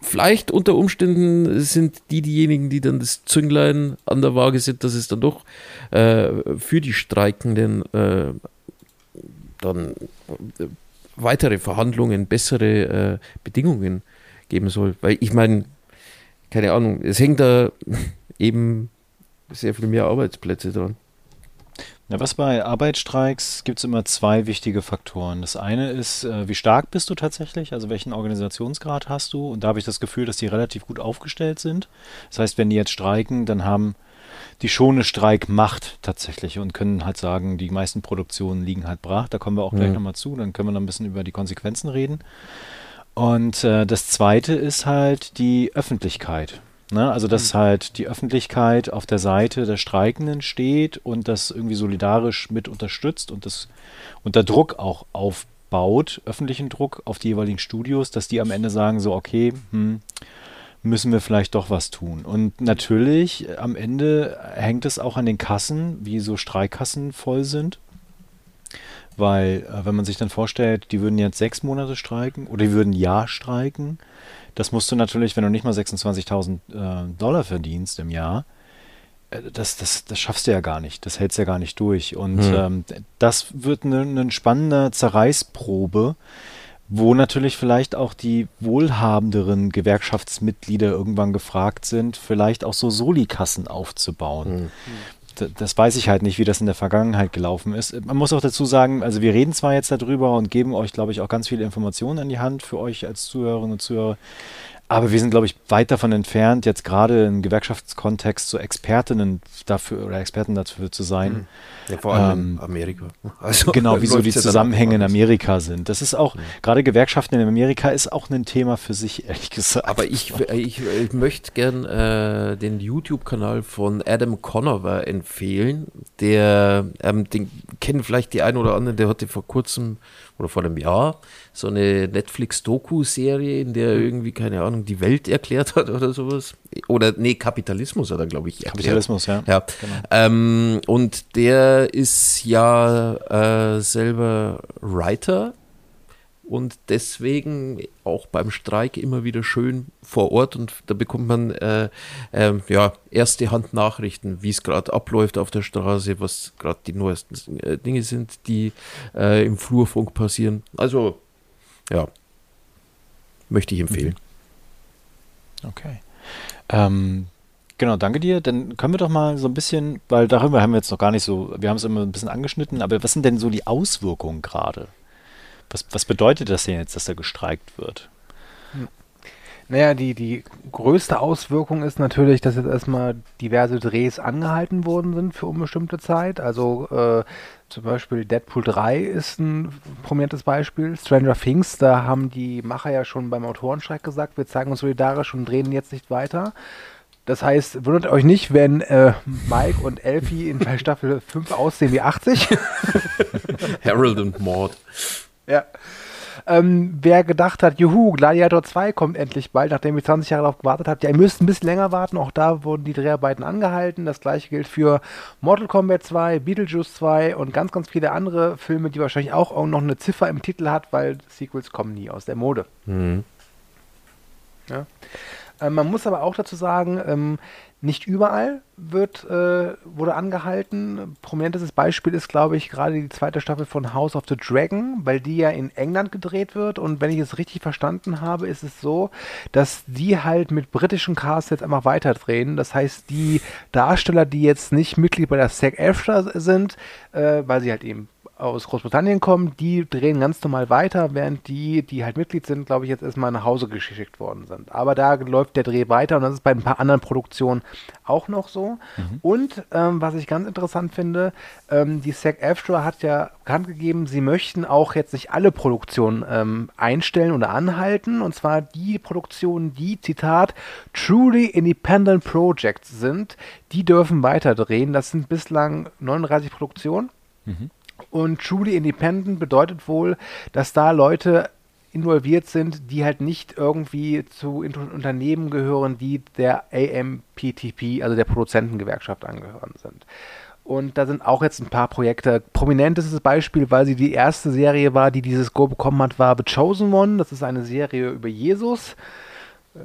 Speaker 6: vielleicht unter Umständen sind die diejenigen, die dann das Zünglein an der Waage sind, dass es dann doch äh, für die Streikenden äh, dann äh, weitere Verhandlungen, bessere äh, Bedingungen geben soll. Weil ich meine, keine Ahnung, es hängt da eben sehr viel mehr Arbeitsplätze dran.
Speaker 4: Na, was bei Arbeitsstreiks gibt es immer zwei wichtige Faktoren. Das eine ist, äh, wie stark bist du tatsächlich, also welchen Organisationsgrad hast du? Und da habe ich das Gefühl, dass die relativ gut aufgestellt sind. Das heißt, wenn die jetzt streiken, dann haben die schon eine Streikmacht tatsächlich und können halt sagen, die meisten Produktionen liegen halt brach. Da kommen wir auch gleich
Speaker 6: Mhm.
Speaker 4: nochmal zu, dann können wir noch ein bisschen über die Konsequenzen reden. Und äh, das zweite ist halt die Öffentlichkeit. Ne? Also, dass halt die Öffentlichkeit auf der Seite der Streikenden steht und das irgendwie solidarisch mit unterstützt und das unter Druck auch aufbaut, öffentlichen Druck auf die jeweiligen Studios, dass die am Ende sagen, so, okay, hm, müssen wir vielleicht doch was tun. Und natürlich, am Ende hängt es auch an den Kassen, wie so Streikkassen voll sind. Weil, äh, wenn man sich dann vorstellt, die würden jetzt sechs Monate streiken oder die würden ein Jahr streiken, das musst du natürlich, wenn du nicht mal 26.000 äh, Dollar verdienst im Jahr, äh, das, das, das schaffst du ja gar nicht. Das hältst du ja gar nicht durch. Und
Speaker 6: Hm.
Speaker 4: ähm, das wird eine ne spannende Zerreißprobe, wo natürlich vielleicht auch die wohlhabenderen Gewerkschaftsmitglieder irgendwann gefragt sind, vielleicht auch so Solikassen aufzubauen. D- Das weiß ich halt nicht, wie das in der Vergangenheit gelaufen ist. Man muss auch dazu sagen, also wir reden zwar jetzt darüber und geben euch, glaube ich, auch ganz viele Informationen an die Hand für euch als Zuhörerinnen und Zuhörer, aber wir sind, glaube ich, weit davon entfernt, jetzt gerade im Gewerkschaftskontext so Expertinnen dafür oder Experten dafür zu sein.
Speaker 6: Ja, vor allem
Speaker 4: Ähm,
Speaker 6: in Amerika. Also,
Speaker 4: Genau, wie so die
Speaker 6: ja
Speaker 4: Zusammenhänge in. Amerika sind. Das ist auch, gerade Gewerkschaften in Amerika ist auch ein Thema für sich, ehrlich gesagt.
Speaker 6: Aber ich, ich, ich möchte gern äh, den YouTube-Kanal von Adam Conover empfehlen. Der, ähm, den kennen vielleicht die einen oder anderen, der hatte vor kurzem oder vor einem Jahr so eine Netflix-Doku-Serie, in der er irgendwie, keine Ahnung, die Welt erklärt hat oder sowas. Oder, nee, Kapitalismus hat er, glaube ich, erklärt.
Speaker 4: Kapitalismus, ja.
Speaker 6: Ja.
Speaker 4: Genau.
Speaker 6: Ähm, und der ist ja äh, selber Writer und deswegen auch beim Streik immer wieder schön vor Ort und da bekommt man äh, ähm, ja erste Hand Nachrichten, wie es gerade abläuft auf der Straße, was gerade die neuesten äh, Dinge sind, die äh, im Flurfunk passieren. Also ja, möchte ich empfehlen.
Speaker 4: Okay. Ähm, genau, danke dir. Dann können wir doch mal so ein bisschen, weil darüber haben wir jetzt noch gar nicht so, wir haben es immer ein bisschen angeschnitten, aber was sind denn so die Auswirkungen gerade? Was, was bedeutet das denn jetzt, dass da gestreikt wird?
Speaker 5: Naja, die, die größte Auswirkung ist natürlich, dass jetzt erstmal diverse Drehs angehalten worden sind für unbestimmte Zeit. Also äh, zum Beispiel Deadpool 3 ist ein prominentes Beispiel. Stranger Things, da haben die Macher ja schon beim Autorenstreik gesagt, wir zeigen uns solidarisch und drehen jetzt nicht weiter. Das heißt, wundert euch nicht, wenn äh, Mike und Elfie in bei Staffel 5 aussehen wie 80.
Speaker 6: Harold und Maud.
Speaker 5: Ja. Ähm, wer gedacht hat, juhu, Gladiator 2 kommt endlich bald, nachdem ich 20 Jahre darauf gewartet habe, ja, ihr müsst ein bisschen länger warten. Auch da wurden die Dreharbeiten angehalten. Das gleiche gilt für Mortal Kombat 2, Beetlejuice 2 und ganz, ganz viele andere Filme, die wahrscheinlich auch noch eine Ziffer im Titel hat, weil Sequels kommen nie aus der Mode.
Speaker 6: Mhm.
Speaker 5: Ja. Ähm, man muss aber auch dazu sagen, ähm, nicht überall wird, äh, wurde angehalten. Prominentestes Beispiel ist, glaube ich, gerade die zweite Staffel von House of the Dragon, weil die ja in England gedreht wird. Und wenn ich es richtig verstanden habe, ist es so, dass die halt mit britischen Cast jetzt einfach weiterdrehen. Das heißt, die Darsteller, die jetzt nicht Mitglied bei der SAG-AFTRA sind, äh, weil sie halt eben aus Großbritannien kommen, die drehen ganz normal weiter, während die, die halt Mitglied sind, glaube ich, jetzt erstmal nach Hause geschickt worden sind. Aber da läuft der Dreh weiter und das ist bei ein paar anderen Produktionen auch noch so. Und ähm, was ich ganz interessant finde, ähm, die SAG-AFTRA hat ja bekannt gegeben, sie möchten auch jetzt nicht alle Produktionen ähm, einstellen oder anhalten. Und zwar die Produktionen, die, Zitat, truly independent projects sind, die dürfen weiter drehen. Das sind bislang 39 Produktionen. Und truly independent bedeutet wohl, dass da Leute involviert sind, die halt nicht irgendwie zu Unternehmen gehören, die der AMPTP, also der Produzentengewerkschaft angehören sind. Und da sind auch jetzt ein paar Projekte. Prominentestes Beispiel, weil sie die erste Serie war, die dieses Go bekommen hat, war The Chosen One. Das ist eine Serie über Jesus.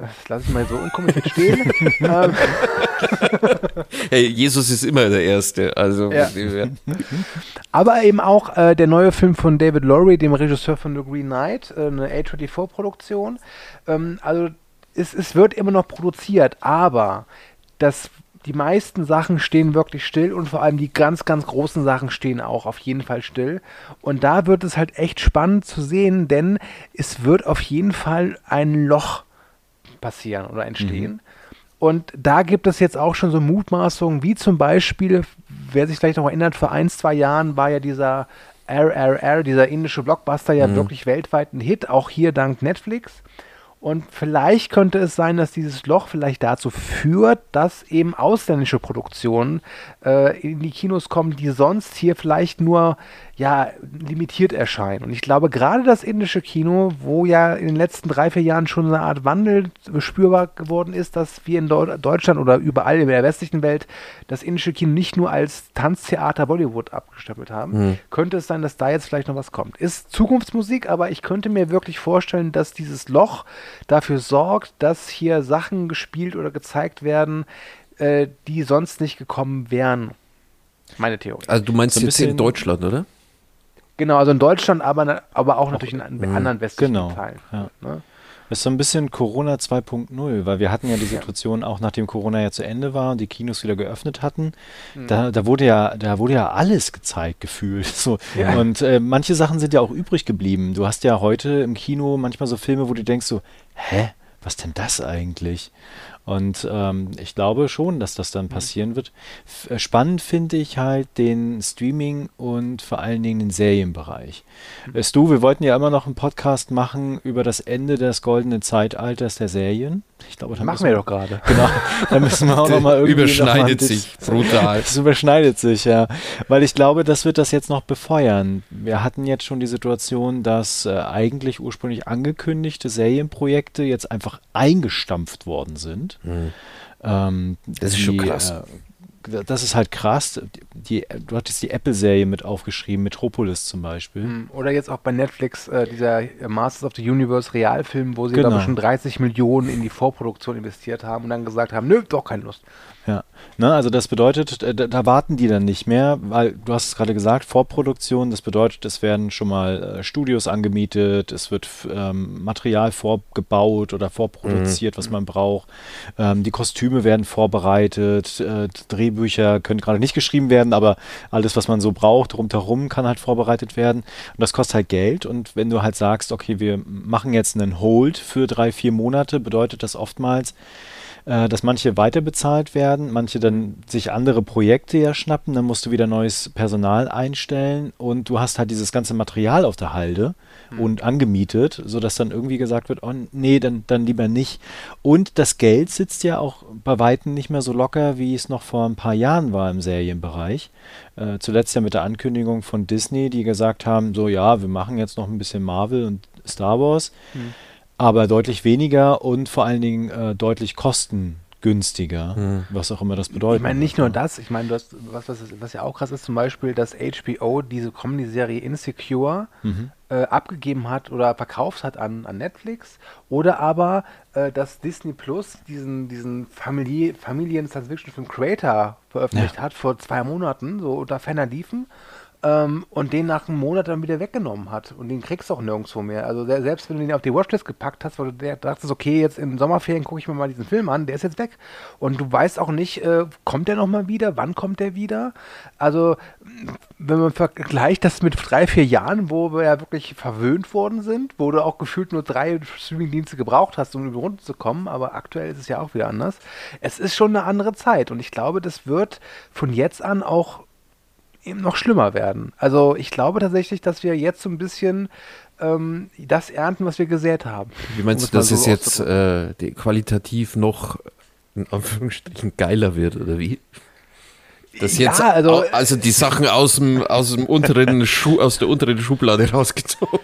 Speaker 5: Äh, Das lasse ich mal so unkommentiert stehen. ähm,
Speaker 6: Hey, Jesus ist immer der Erste. Also,
Speaker 5: Ja. Aber eben auch äh, der neue Film von David Lowry, dem Regisseur von The Green Knight, äh, eine A24-Produktion. Ähm, also es, es wird immer noch produziert, aber das, die meisten Sachen stehen wirklich still und vor allem die ganz, ganz großen Sachen stehen auch auf jeden Fall still. Und da wird es halt echt spannend zu sehen, denn es wird auf jeden Fall ein Loch passieren oder entstehen. Und da gibt es jetzt auch schon so Mutmaßungen, wie zum Beispiel, wer sich vielleicht noch erinnert, vor ein, zwei Jahren war ja dieser RRR, dieser indische Blockbuster, ja wirklich weltweit ein Hit, auch hier dank Netflix. Und vielleicht könnte es sein, dass dieses Loch vielleicht dazu führt, dass eben ausländische Produktionen äh, in die Kinos kommen, die sonst hier vielleicht nur ja, limitiert erscheinen. Und ich glaube, gerade das indische Kino, wo ja in den letzten drei, vier Jahren schon eine Art Wandel spürbar geworden ist, dass wir in Deu Deutschland oder überall in der westlichen Welt das indische Kino nicht nur als Tanztheater Bollywood abgestempelt haben, könnte es sein, dass da jetzt vielleicht noch was kommt. Ist Zukunftsmusik, aber ich könnte mir wirklich vorstellen, dass dieses Loch dafür sorgt, dass hier Sachen gespielt oder gezeigt werden, äh, die sonst nicht gekommen wären. Meine Theorie.
Speaker 6: also du meinst
Speaker 4: So ein
Speaker 6: jetzt hier in
Speaker 4: bisschen-
Speaker 6: Deutschland, oder?
Speaker 5: Genau, also in Deutschland, aber, aber auch natürlich in an- anderen westlichen
Speaker 4: Genau,
Speaker 5: Teilen.
Speaker 4: ja.
Speaker 5: Ne?
Speaker 4: Das ist so ein bisschen Corona 2.0, weil wir hatten ja die Situation, auch nachdem Corona ja zu Ende war und die Kinos wieder geöffnet hatten, da, da wurde ja, da wurde ja alles gezeigt, gefühlt. So.
Speaker 5: Ja.
Speaker 4: Und äh, manche Sachen sind ja auch übrig geblieben. Du hast ja heute im Kino manchmal so Filme, wo du denkst so, hä, was denn das eigentlich? Und ähm, ich glaube schon, dass das dann passieren wird. F äh, spannend finde ich halt den Streaming und vor allen Dingen den Serienbereich. Äh, Stu, wir wollten ja immer noch einen Podcast machen über das Ende des goldenen Zeitalters der Serien. Ich glaube, da
Speaker 5: Machen
Speaker 4: müssen
Speaker 5: wir doch gerade.
Speaker 4: Genau, da müssen wir auch nochmal irgendwie. noch mal
Speaker 6: Überschneidet sich brutal.
Speaker 4: Das überschneidet sich, ja. Weil ich glaube, das wird das jetzt noch befeuern. Wir hatten jetzt schon die Situation, dass äh, eigentlich ursprünglich angekündigte Serienprojekte jetzt einfach eingestampft worden sind. Ähm,
Speaker 6: Das ist schon krass.
Speaker 4: Äh, das ist halt krass. Die, du hattest die Apple-Serie mit aufgeschrieben, Metropolis zum Beispiel.
Speaker 5: Hm, Oder jetzt auch bei Netflix äh, dieser Masters of the Universe Realfilm, wo sie,
Speaker 4: Genau.
Speaker 5: glaube ich, schon 30 Millionen in die Vorproduktion investiert haben und dann gesagt haben, nö, doch keine Lust.
Speaker 4: Ja, ne, also das bedeutet, äh, da, da warten die dann nicht mehr, weil du hast es gerade gesagt, Vorproduktion, das bedeutet, es werden schon mal äh, Studios angemietet, es wird ähm, Material vorgebaut oder vorproduziert, was man braucht. Ähm, die Kostüme werden vorbereitet, äh, Drehbücher können gerade nicht geschrieben werden, aber alles, was man so braucht, rundherum kann halt vorbereitet werden. Und das kostet halt Geld. Und wenn du halt sagst, okay, wir machen jetzt einen Hold für drei, vier Monate, bedeutet das oftmals, äh, dass manche weiter bezahlt werden, manche dann sich andere Projekte ja schnappen, dann musst du wieder neues Personal einstellen und du hast halt dieses ganze Material auf der Halde und angemietet, sodass dann irgendwie gesagt wird, oh nee, dann, dann lieber nicht. Und das Geld sitzt ja auch bei Weitem nicht mehr so locker, wie es noch vor ein paar Jahren war im Serienbereich. Äh, zuletzt ja mit der Ankündigung von Disney, die gesagt haben, so ja, wir machen jetzt noch ein bisschen Marvel und Star Wars aber deutlich weniger und vor allen Dingen äh, deutlich kostengünstiger, was auch immer das bedeutet.
Speaker 5: Ich meine, nicht nur das, ich meine, du hast, was, was, was ja auch krass ist, zum Beispiel, dass HBO diese Comedy-Serie Insecure äh, abgegeben hat oder verkauft hat an, an Netflix oder aber, äh, dass Disney Plus diesen, diesen Familie, Familien-Science-Fiction-Film Creator veröffentlicht hat vor zwei Monaten, so unter ferner liefen. Ähm, und den nach einem Monat dann wieder weggenommen hat. Und den kriegst du auch nirgendwo mehr. Also der, selbst wenn du den auf die Watchlist gepackt hast, weil du der, dachtest, okay, jetzt in Sommerferien gucke ich mir mal diesen Film an, der ist jetzt weg. Und du weißt auch nicht, äh, kommt der nochmal wieder, wann kommt der wieder? Also wenn man vergleicht das mit drei, vier Jahren, wo wir ja wirklich verwöhnt worden sind, wo du auch gefühlt nur drei Streamingdienste gebraucht hast, um über die Runde zu kommen, aber aktuell ist es ja auch wieder anders. Es ist schon eine andere Zeit und ich glaube, das wird von jetzt an auch eben noch schlimmer werden. Also ich glaube tatsächlich, dass wir jetzt so ein bisschen ähm, das ernten, was wir gesät haben.
Speaker 6: Wie meinst
Speaker 5: um
Speaker 6: du, dass
Speaker 5: mal
Speaker 6: es
Speaker 5: so
Speaker 6: jetzt äh, qualitativ noch in Anführungsstrichen geiler wird oder wie? Dass
Speaker 5: Ja,
Speaker 6: jetzt
Speaker 5: also-
Speaker 6: au- also die Sachen aus dem, aus dem unteren Schuh, aus der unteren Schublade rausgezogen.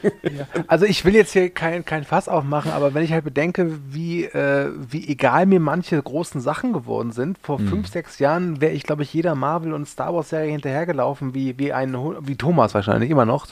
Speaker 5: Also ich will jetzt hier kein, kein Fass aufmachen, aber wenn ich halt bedenke, wie, äh, wie egal mir manche großen Sachen geworden sind, vor fünf, sechs Jahren wäre ich, glaube ich, jeder Marvel- und Star Wars-Serie hinterhergelaufen, wie, wie ein wie Thomas wahrscheinlich, immer noch.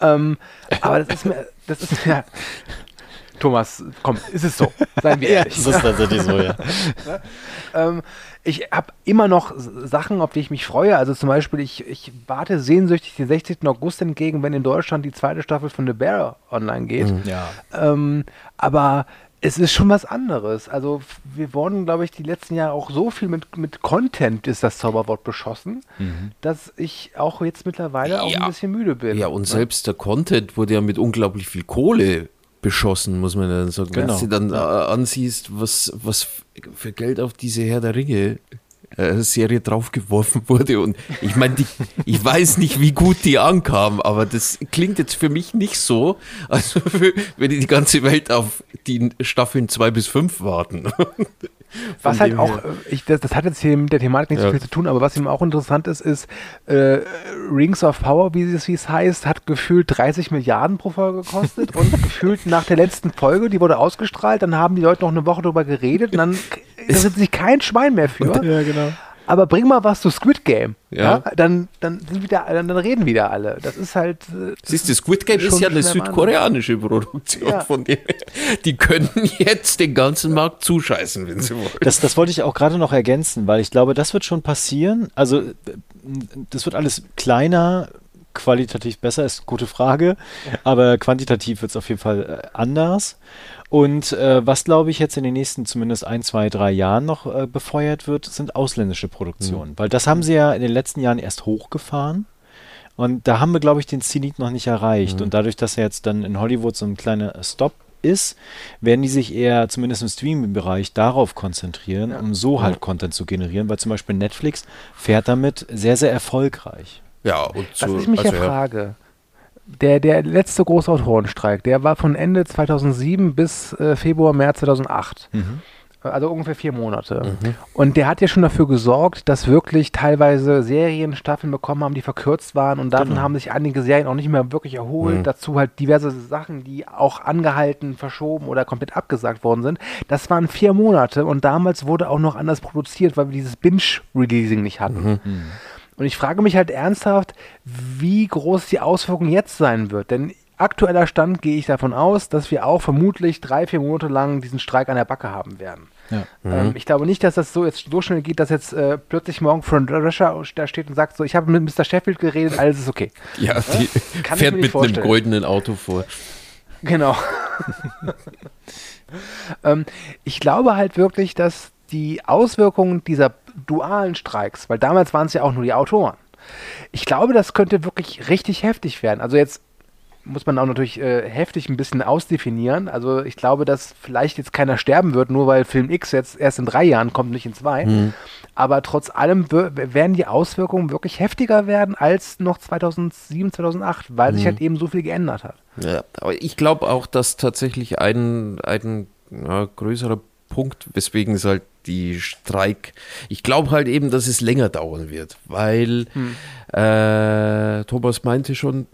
Speaker 5: Ähm, aber das ist mir, das ist mir. Thomas, komm, ist es so? Seien wir ehrlich.
Speaker 4: Das ist tatsächlich so, ja.
Speaker 5: Ähm, ich habe immer noch Sachen, auf die ich mich freue. Also zum Beispiel, ich, ich warte sehnsüchtig den 16. August entgegen, wenn in Deutschland die zweite Staffel von The Bear online geht.
Speaker 4: Ja.
Speaker 5: Ähm, aber es ist schon was anderes. Also wir wurden, glaube ich, die letzten Jahre auch so viel mit, mit Content, ist das Zauberwort, beschossen, dass ich auch jetzt mittlerweile auch
Speaker 6: Ja.
Speaker 5: ein bisschen müde bin.
Speaker 6: Ja, und selbst der Content wurde ja mit unglaublich viel Kohle beschossen, muss man dann sagen. Wenn
Speaker 4: Genau.
Speaker 6: du dir dann äh, ansiehst, was, was für Geld auf diese Herr der Ringe äh, Serie draufgeworfen wurde. Und ich meine, ich weiß nicht, wie gut die ankam, aber das klingt jetzt für mich nicht so, als würde die ganze Welt auf die Staffeln zwei bis fünf warten.
Speaker 5: Was halt auch, äh, ich, das, das hat jetzt hier mit der Thematik nicht
Speaker 6: Ja.
Speaker 5: so viel zu tun, aber was ihm auch interessant ist, ist, äh, Rings of Power, wie es, wie es heißt, hat gefühlt 30 Milliarden pro Folge gekostet und gefühlt nach der letzten Folge, die wurde ausgestrahlt, dann haben die Leute noch eine Woche drüber geredet und dann interessiert sich kein Schwein mehr für.
Speaker 4: Ja, genau.
Speaker 5: Aber bring mal was zu Squid Game.
Speaker 6: Ja.
Speaker 5: dann, dann, sind wieder, dann, dann reden wieder alle. Das ist halt. äh,
Speaker 6: Siehst du, Squid Game ist ja eine südkoreanische Produktion
Speaker 5: Ja.
Speaker 6: von dem. Die könnten jetzt den ganzen Markt zuscheißen, wenn sie wollen.
Speaker 4: Das, das wollte ich auch gerade noch ergänzen, weil ich glaube, das wird schon passieren. Also, äh, das wird alles kleiner, qualitativ besser, ist eine gute Frage, aber quantitativ wird es auf jeden Fall äh, anders. Und äh, was, glaube ich, jetzt in den nächsten zumindest ein, zwei, drei Jahren noch äh, befeuert wird, sind ausländische Produktionen. Weil das haben sie ja in den letzten Jahren erst hochgefahren. Und da haben wir, glaube ich, den Zenit noch nicht erreicht. Und dadurch, dass er jetzt dann in Hollywood so ein kleiner Stop ist, werden die sich eher zumindest im Streaming-Bereich darauf konzentrieren, um so halt Content zu generieren, weil zum Beispiel Netflix fährt damit sehr, sehr erfolgreich.
Speaker 6: Ja, und
Speaker 5: Was
Speaker 6: so,
Speaker 5: ich mich
Speaker 6: also
Speaker 5: ja frage, der, der letzte große Autorenstreik, der war von Ende 2007 bis äh, Februar, März 2008. Also ungefähr vier Monate. Und der hat ja schon dafür gesorgt, dass wirklich teilweise Serien Staffeln bekommen haben, die verkürzt waren. Und davon haben sich einige Serien auch nicht mehr wirklich erholt. Dazu halt diverse Sachen, die auch angehalten, verschoben oder komplett abgesagt worden sind. Das waren vier Monate und damals wurde auch noch anders produziert, weil wir dieses Binge-Releasing nicht hatten. Und ich frage mich halt ernsthaft, wie groß die Auswirkung jetzt sein wird. Denn aktueller Stand gehe ich davon aus, dass wir auch vermutlich drei, vier Monate lang diesen Streik an der Backe haben werden.
Speaker 4: Ja.
Speaker 5: Ähm, ich glaube nicht, dass das so jetzt so schnell geht, dass jetzt äh, plötzlich morgen Frank Drescher da steht und sagt so, ich habe mit Mr. Sheffield geredet, alles ist okay.
Speaker 6: Ja, die
Speaker 5: Kann ich
Speaker 6: fährt mit einem
Speaker 5: vorstellen.
Speaker 6: goldenen Auto vor.
Speaker 5: Genau. ähm, ich glaube halt wirklich, dass die Auswirkungen dieser dualen Streiks, weil damals waren es ja auch nur die Autoren, ich glaube, das könnte wirklich richtig heftig werden. Also jetzt muss man auch natürlich äh, heftig ein bisschen ausdefinieren. Also ich glaube, dass vielleicht jetzt keiner sterben wird, nur weil Film X jetzt erst in drei Jahren kommt, nicht in zwei. Aber trotz allem werden die Auswirkungen wirklich heftiger werden als noch 2007, 2008, weil sich halt eben so viel geändert hat.
Speaker 6: Ja, aber ich glaube auch, dass tatsächlich ein, ein ja, größerer Punkt, weswegen es halt die Streik, ich glaube halt eben, dass es länger dauern wird, weil äh, Thomas meinte schon,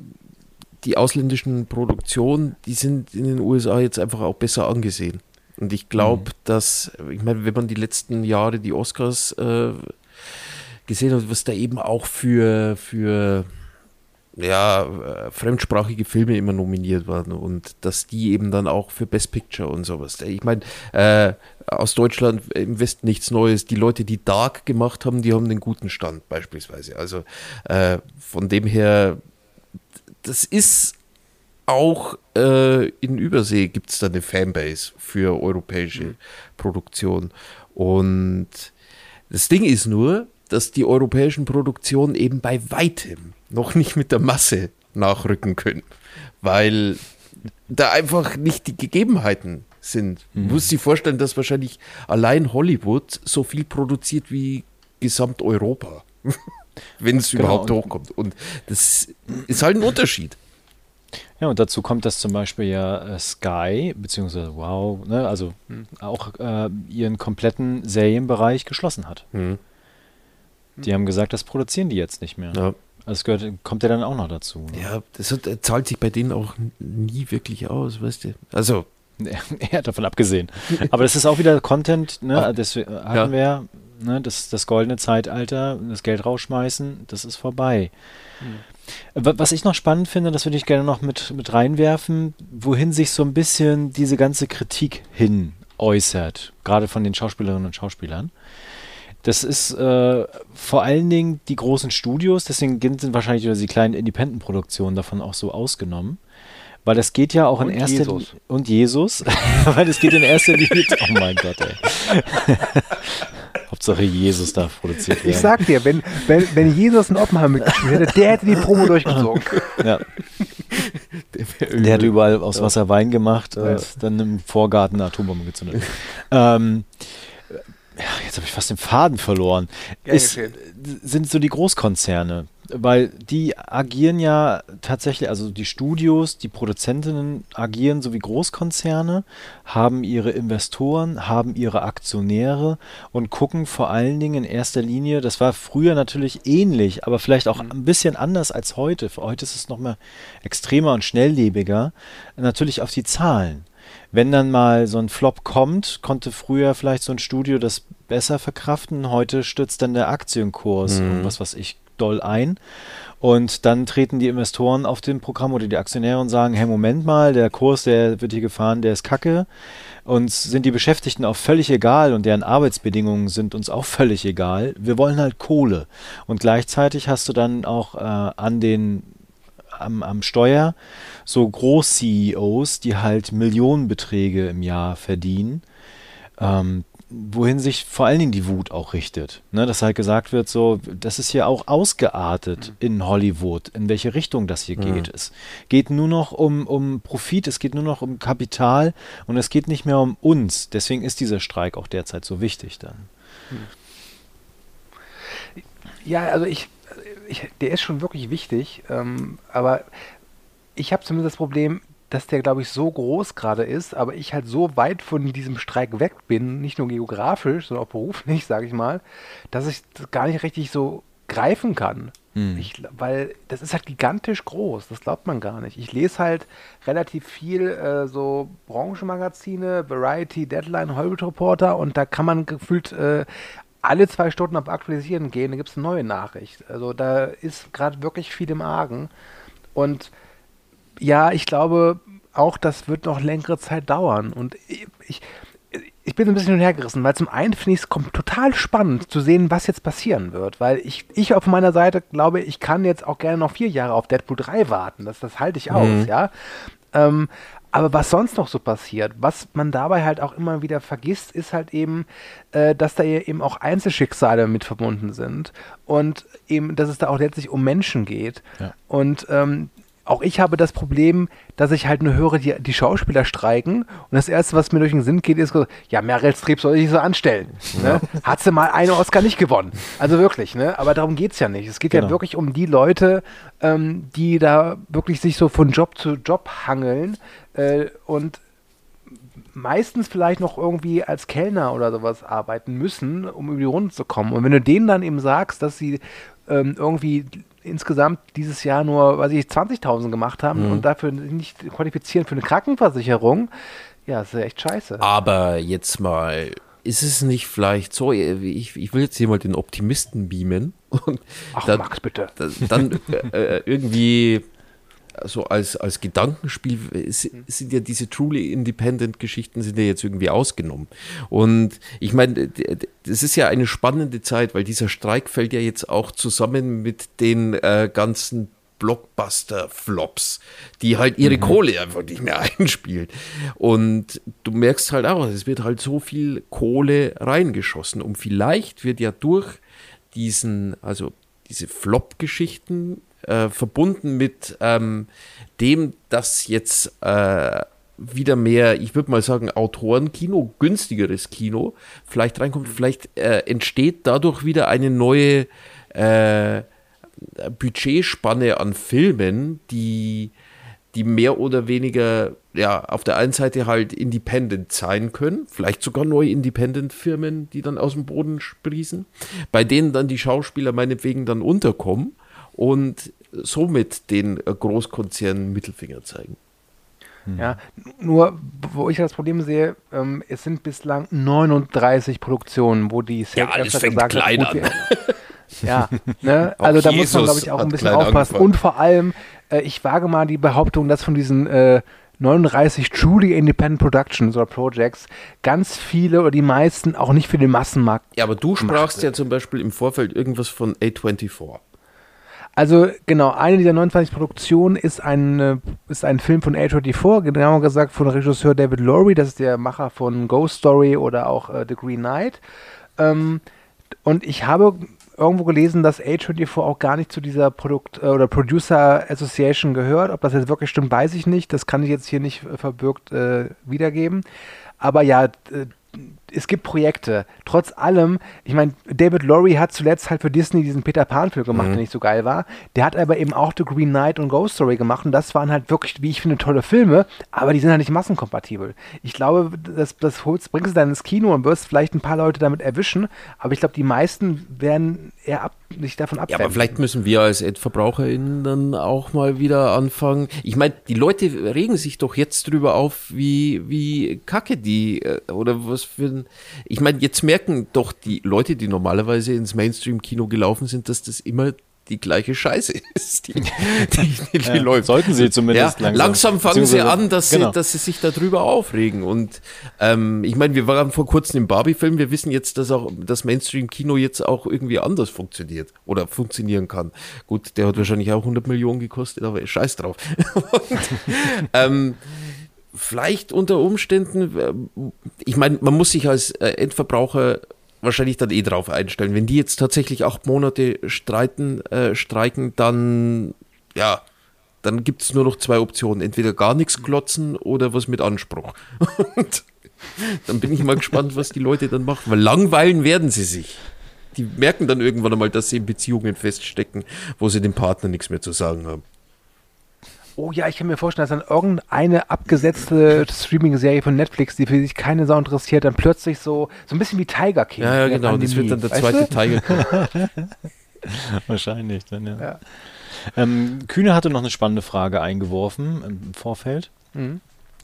Speaker 6: die ausländischen Produktionen, die sind in den USA jetzt einfach auch besser angesehen. Und ich glaube, dass, ich meine, wenn man die letzten Jahre die Oscars äh, gesehen hat, was da eben auch für, für ja, äh, fremdsprachige Filme immer nominiert waren und dass die eben dann auch für Best Picture und sowas. Ich meine, äh, aus Deutschland im Westen nichts Neues. Die Leute, die Dark gemacht haben, die haben den guten Stand beispielsweise. Also äh, von dem her, das ist auch äh, in Übersee gibt es da eine Fanbase für europäische mhm. Produktion. Und das Ding ist nur, dass die europäischen Produktionen eben bei weitem noch nicht mit der Masse nachrücken können, weil da einfach nicht die Gegebenheiten sind. Mhm. Musst dir vorstellen, dass wahrscheinlich allein Hollywood so viel produziert wie Gesamteuropa, wenn es genau. überhaupt hochkommt. Und das ist halt ein Unterschied.
Speaker 4: Ja, und dazu kommt, dass zum Beispiel ja äh, Sky, beziehungsweise Wow, ne, also mhm. auch äh, ihren kompletten Serienbereich geschlossen hat. Mhm. Die haben gesagt, das produzieren die jetzt nicht mehr. Ja. Also gehört, kommt ja dann auch noch dazu.
Speaker 6: Ne? Ja, das hat, äh, zahlt sich bei denen auch nie wirklich aus, weißt du. Also.
Speaker 4: er hat davon abgesehen. Aber das ist auch wieder Content, ne? Ach, das hatten ja. wir, ne? das, das goldene Zeitalter, das Geld rausschmeißen, das ist vorbei. Hm. Was ich noch spannend finde, das würde ich gerne noch mit, mit reinwerfen, wohin sich so ein bisschen diese ganze Kritik hin äußert, gerade von den Schauspielerinnen und Schauspielern. Das ist äh, vor allen Dingen die großen Studios, deswegen sind wahrscheinlich die kleinen Independent-Produktionen davon auch so ausgenommen. Weil das geht ja auch und in erster Linie. Und Jesus. weil es geht in erster Linie. Oh mein Gott, ey. Hauptsache Jesus darf produziert werden.
Speaker 5: Ich sag dir, wenn, wenn, wenn Jesus einen Oppenheim mitgespielt hätte, der hätte die Promo durchgezogen. Ja.
Speaker 4: Der, der hat überall aus Wasser Wein gemacht ja. und dann im Vorgarten eine Atombombe gezündet. ähm, ja, jetzt habe ich fast den Faden verloren. Ist, sind so die Großkonzerne, weil die agieren ja tatsächlich, also die Studios, die Produzentinnen agieren so wie Großkonzerne, haben ihre Investoren, haben ihre Aktionäre und gucken vor allen Dingen in erster Linie, das war früher natürlich ähnlich, aber vielleicht auch mhm. ein bisschen anders als heute. Für heute ist es noch mal extremer und schnelllebiger, natürlich auf die Zahlen wenn dann mal so ein Flop kommt, konnte früher vielleicht so ein Studio das besser verkraften. Heute stürzt dann der Aktienkurs, mhm. was weiß ich, doll ein. Und dann treten die Investoren auf dem Programm oder die Aktionäre und sagen, hey, Moment mal, der Kurs, der wird hier gefahren, der ist kacke. Uns sind die Beschäftigten auch völlig egal und deren Arbeitsbedingungen sind uns auch völlig egal. Wir wollen halt Kohle. Und gleichzeitig hast du dann auch äh, an den am, am Steuer so Groß-CEOs, die halt Millionenbeträge im Jahr verdienen, ähm, wohin sich vor allen Dingen die Wut auch richtet. Ne, dass halt gesagt wird, so, das ist hier auch ausgeartet mhm. in Hollywood, in welche Richtung das hier mhm. geht. Es geht nur noch um, um Profit, es geht nur noch um Kapital und es geht nicht mehr um uns. Deswegen ist dieser Streik auch derzeit so wichtig dann.
Speaker 5: Ja, also ich ich, der ist schon wirklich wichtig, ähm, aber ich habe zumindest das Problem, dass der, glaube ich, so groß gerade ist, aber ich halt so weit von diesem Streik weg bin, nicht nur geografisch, sondern auch beruflich, sage ich mal, dass ich das gar nicht richtig so greifen kann. Hm. Ich, weil das ist halt gigantisch groß, das glaubt man gar nicht. Ich lese halt relativ viel äh, so Branchenmagazine, Variety, Deadline, Hollywood Reporter und da kann man gefühlt äh, alle zwei Stunden auf Aktualisieren gehen, da gibt es eine neue Nachricht. Also da ist gerade wirklich viel im Argen. Und ja, ich glaube auch, das wird noch längere Zeit dauern. Und ich, ich bin ein bisschen hin und her gerissen, weil zum einen finde ich es total spannend zu sehen, was jetzt passieren wird. Weil ich, ich auf meiner Seite glaube, ich kann jetzt auch gerne noch vier Jahre auf Deadpool 3 warten. Das, das halte ich aus, mhm. ja. Ähm, aber was sonst noch so passiert, was man dabei halt auch immer wieder vergisst, ist halt eben, äh, dass da eben auch Einzelschicksale mit verbunden sind und eben, dass es da auch letztlich um Menschen geht. Ja. Und ähm, auch ich habe das Problem, dass ich halt nur höre, die, die Schauspieler streiken und das Erste, was mir durch den Sinn geht, ist, ja, Meryl Streep soll sich so anstellen. Ne? Hat sie mal einen Oscar nicht gewonnen. Also wirklich, ne? aber darum geht es ja nicht. Es geht genau. ja wirklich um die Leute, ähm, die da wirklich sich so von Job zu Job hangeln äh, und meistens vielleicht noch irgendwie als Kellner oder sowas arbeiten müssen, um über die Runde zu kommen. Und wenn du denen dann eben sagst, dass sie ähm, irgendwie insgesamt dieses Jahr nur, weiß ich, 20.000 gemacht haben mhm. und dafür nicht qualifizieren für eine Krankenversicherung, ja, ist ja echt scheiße.
Speaker 6: Aber jetzt mal, ist es nicht vielleicht so, ich, ich will jetzt hier mal den Optimisten beamen, Und
Speaker 5: Ach,
Speaker 6: dann,
Speaker 5: Max, bitte.
Speaker 6: da- dann äh, äh, irgendwie so als, als Gedankenspiel es sind ja diese truly independent Geschichten sind ja jetzt irgendwie ausgenommen. Und ich meine, das ist ja eine spannende Zeit, weil dieser Streik fällt ja jetzt auch zusammen mit den äh, ganzen Blockbuster-Flops, die halt ihre Kohle einfach nicht mehr einspielen. Und du merkst halt auch, es wird halt so viel Kohle reingeschossen. Und vielleicht wird ja durch diesen, also diese Flop-Geschichten äh, verbunden mit ähm, dem, dass jetzt äh, wieder mehr, ich würde mal sagen, Autorenkino, günstigeres Kino vielleicht reinkommt. Vielleicht äh, entsteht dadurch wieder eine neue äh, Budgetspanne an Filmen, die, die mehr oder weniger ja, auf der einen Seite halt independent sein können, vielleicht sogar neue Independent-Firmen, die dann aus dem Boden sprießen, bei denen dann die Schauspieler meinetwegen dann unterkommen und somit den äh, Großkonzernen Mittelfinger zeigen.
Speaker 5: Ja, nur, wo ich das Problem sehe, ähm, es sind bislang 39 Produktionen, wo die
Speaker 6: Ja, alles fängt klein
Speaker 5: gut,
Speaker 6: an.
Speaker 5: Ja, ne? Also da muss man,
Speaker 6: Jesus
Speaker 5: glaube ich, auch ein
Speaker 6: hat
Speaker 5: bisschen aufpassen.
Speaker 6: angefangen.
Speaker 5: Und vor allem, äh, ich wage mal die Behauptung, dass von diesen äh, 39 truly independent Productions oder Projects ganz viele oder die meisten auch nicht für den Massenmarkt
Speaker 6: Ja, aber du sprachst ja zum Beispiel im Vorfeld irgendwas von A24.
Speaker 5: Also genau, eine dieser 29 Produktionen ist ein, äh, ist ein Film von A24, genauer gesagt von Regisseur David Lowry, das ist der Macher von Ghost Story oder auch äh, The Green Knight. Ähm, und ich habe irgendwo gelesen, dass A24 auch gar nicht zu dieser Produkt- äh, oder Producer Association gehört. Ob das jetzt wirklich stimmt, weiß ich nicht. Das kann ich jetzt hier nicht äh, verbürgt äh, wiedergeben. Aber ja, es gibt Projekte. Trotz allem, ich meine, David Lowry hat zuletzt halt für Disney diesen Peter Pan-Film gemacht, der nicht so geil war. Der hat aber eben auch The Green Knight und Ghost Story gemacht und das waren halt wirklich, wie ich finde, tolle Filme, aber die sind halt nicht massenkompatibel. Ich glaube, das, das holst, bringst du dann ins Kino und wirst vielleicht ein paar Leute damit erwischen, aber ich glaube, die meisten werden eher ab, sich davon
Speaker 6: Ja,
Speaker 5: abwenden.
Speaker 6: aber vielleicht müssen wir als EdverbraucherInnen dann auch mal wieder anfangen. Ich meine, die Leute regen sich doch jetzt drüber auf, wie, wie kacke die äh, oder was für ein. Ich meine, jetzt merken doch die Leute, die normalerweise ins Mainstream-Kino gelaufen sind, dass das immer die gleiche Scheiße ist, die, die, die,
Speaker 4: Ja,
Speaker 6: läuft.
Speaker 4: sollten sie zumindest
Speaker 6: ja,
Speaker 4: langsam.
Speaker 6: langsam. fangen sie an, dass,
Speaker 4: genau.
Speaker 6: sie, dass sie sich darüber aufregen. Und ähm, ich meine, wir waren vor kurzem im Barbie-Film, wir wissen jetzt, dass auch das Mainstream-Kino jetzt auch irgendwie anders funktioniert oder funktionieren kann. Gut, der hat wahrscheinlich auch 100 Millionen gekostet, aber scheiß drauf. Und, ähm, vielleicht unter Umständen, ähm, ich meine, man muss sich als äh, Endverbraucher wahrscheinlich dann eh drauf einstellen. Wenn die jetzt tatsächlich acht Monate streiten, äh, streiken, dann ja, dann gibt es nur noch zwei Optionen. Entweder gar nichts glotzen oder was mit Anspruch. Und dann bin ich mal gespannt, was die Leute dann machen. Weil langweilen werden sie sich. Die merken dann irgendwann einmal, dass sie in Beziehungen feststecken, wo sie dem Partner nichts mehr zu sagen haben.
Speaker 5: Oh ja, ich kann mir vorstellen, dass dann irgendeine abgesetzte Streaming-Serie von Netflix, die für sich keine Sau interessiert, dann plötzlich so, so ein bisschen wie Tiger King.
Speaker 6: Ja, ja, genau. Das wird
Speaker 5: Pandemie.
Speaker 6: dann der
Speaker 5: Weißt
Speaker 6: zweite
Speaker 5: du?
Speaker 6: Teil. kommen.
Speaker 4: Wahrscheinlich dann, ja.
Speaker 5: Ja.
Speaker 4: Ähm, Kühne hatte noch eine spannende Frage eingeworfen im Vorfeld.
Speaker 5: Mhm.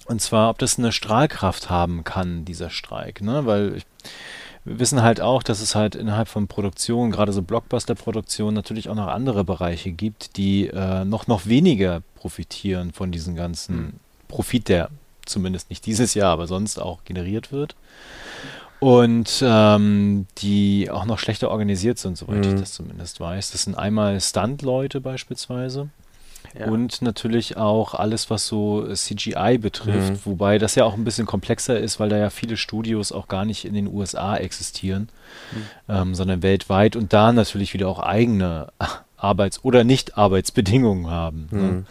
Speaker 4: Und zwar, ob das eine Strahlkraft haben kann, dieser Streik. Ne? Weil ich, wir wissen halt auch, dass es halt innerhalb von Produktionen, gerade so Blockbuster-Produktionen, natürlich auch noch andere Bereiche gibt, die äh, noch, noch weniger profitieren von diesem ganzen Profit, der zumindest nicht dieses Jahr, aber sonst auch generiert wird. Und ähm, die auch noch schlechter organisiert sind, soweit ich
Speaker 6: Mhm.
Speaker 4: das zumindest weiß. Das sind einmal Stunt-Leute beispielsweise.
Speaker 5: Ja.
Speaker 4: Und natürlich auch alles, was so CGI betrifft,
Speaker 6: Mhm.
Speaker 4: wobei das ja auch ein bisschen komplexer ist, weil da ja viele Studios auch gar nicht in den USA existieren, ähm, sondern weltweit und da natürlich wieder auch eigene Arbeits- oder Nicht-Arbeitsbedingungen haben. Ne?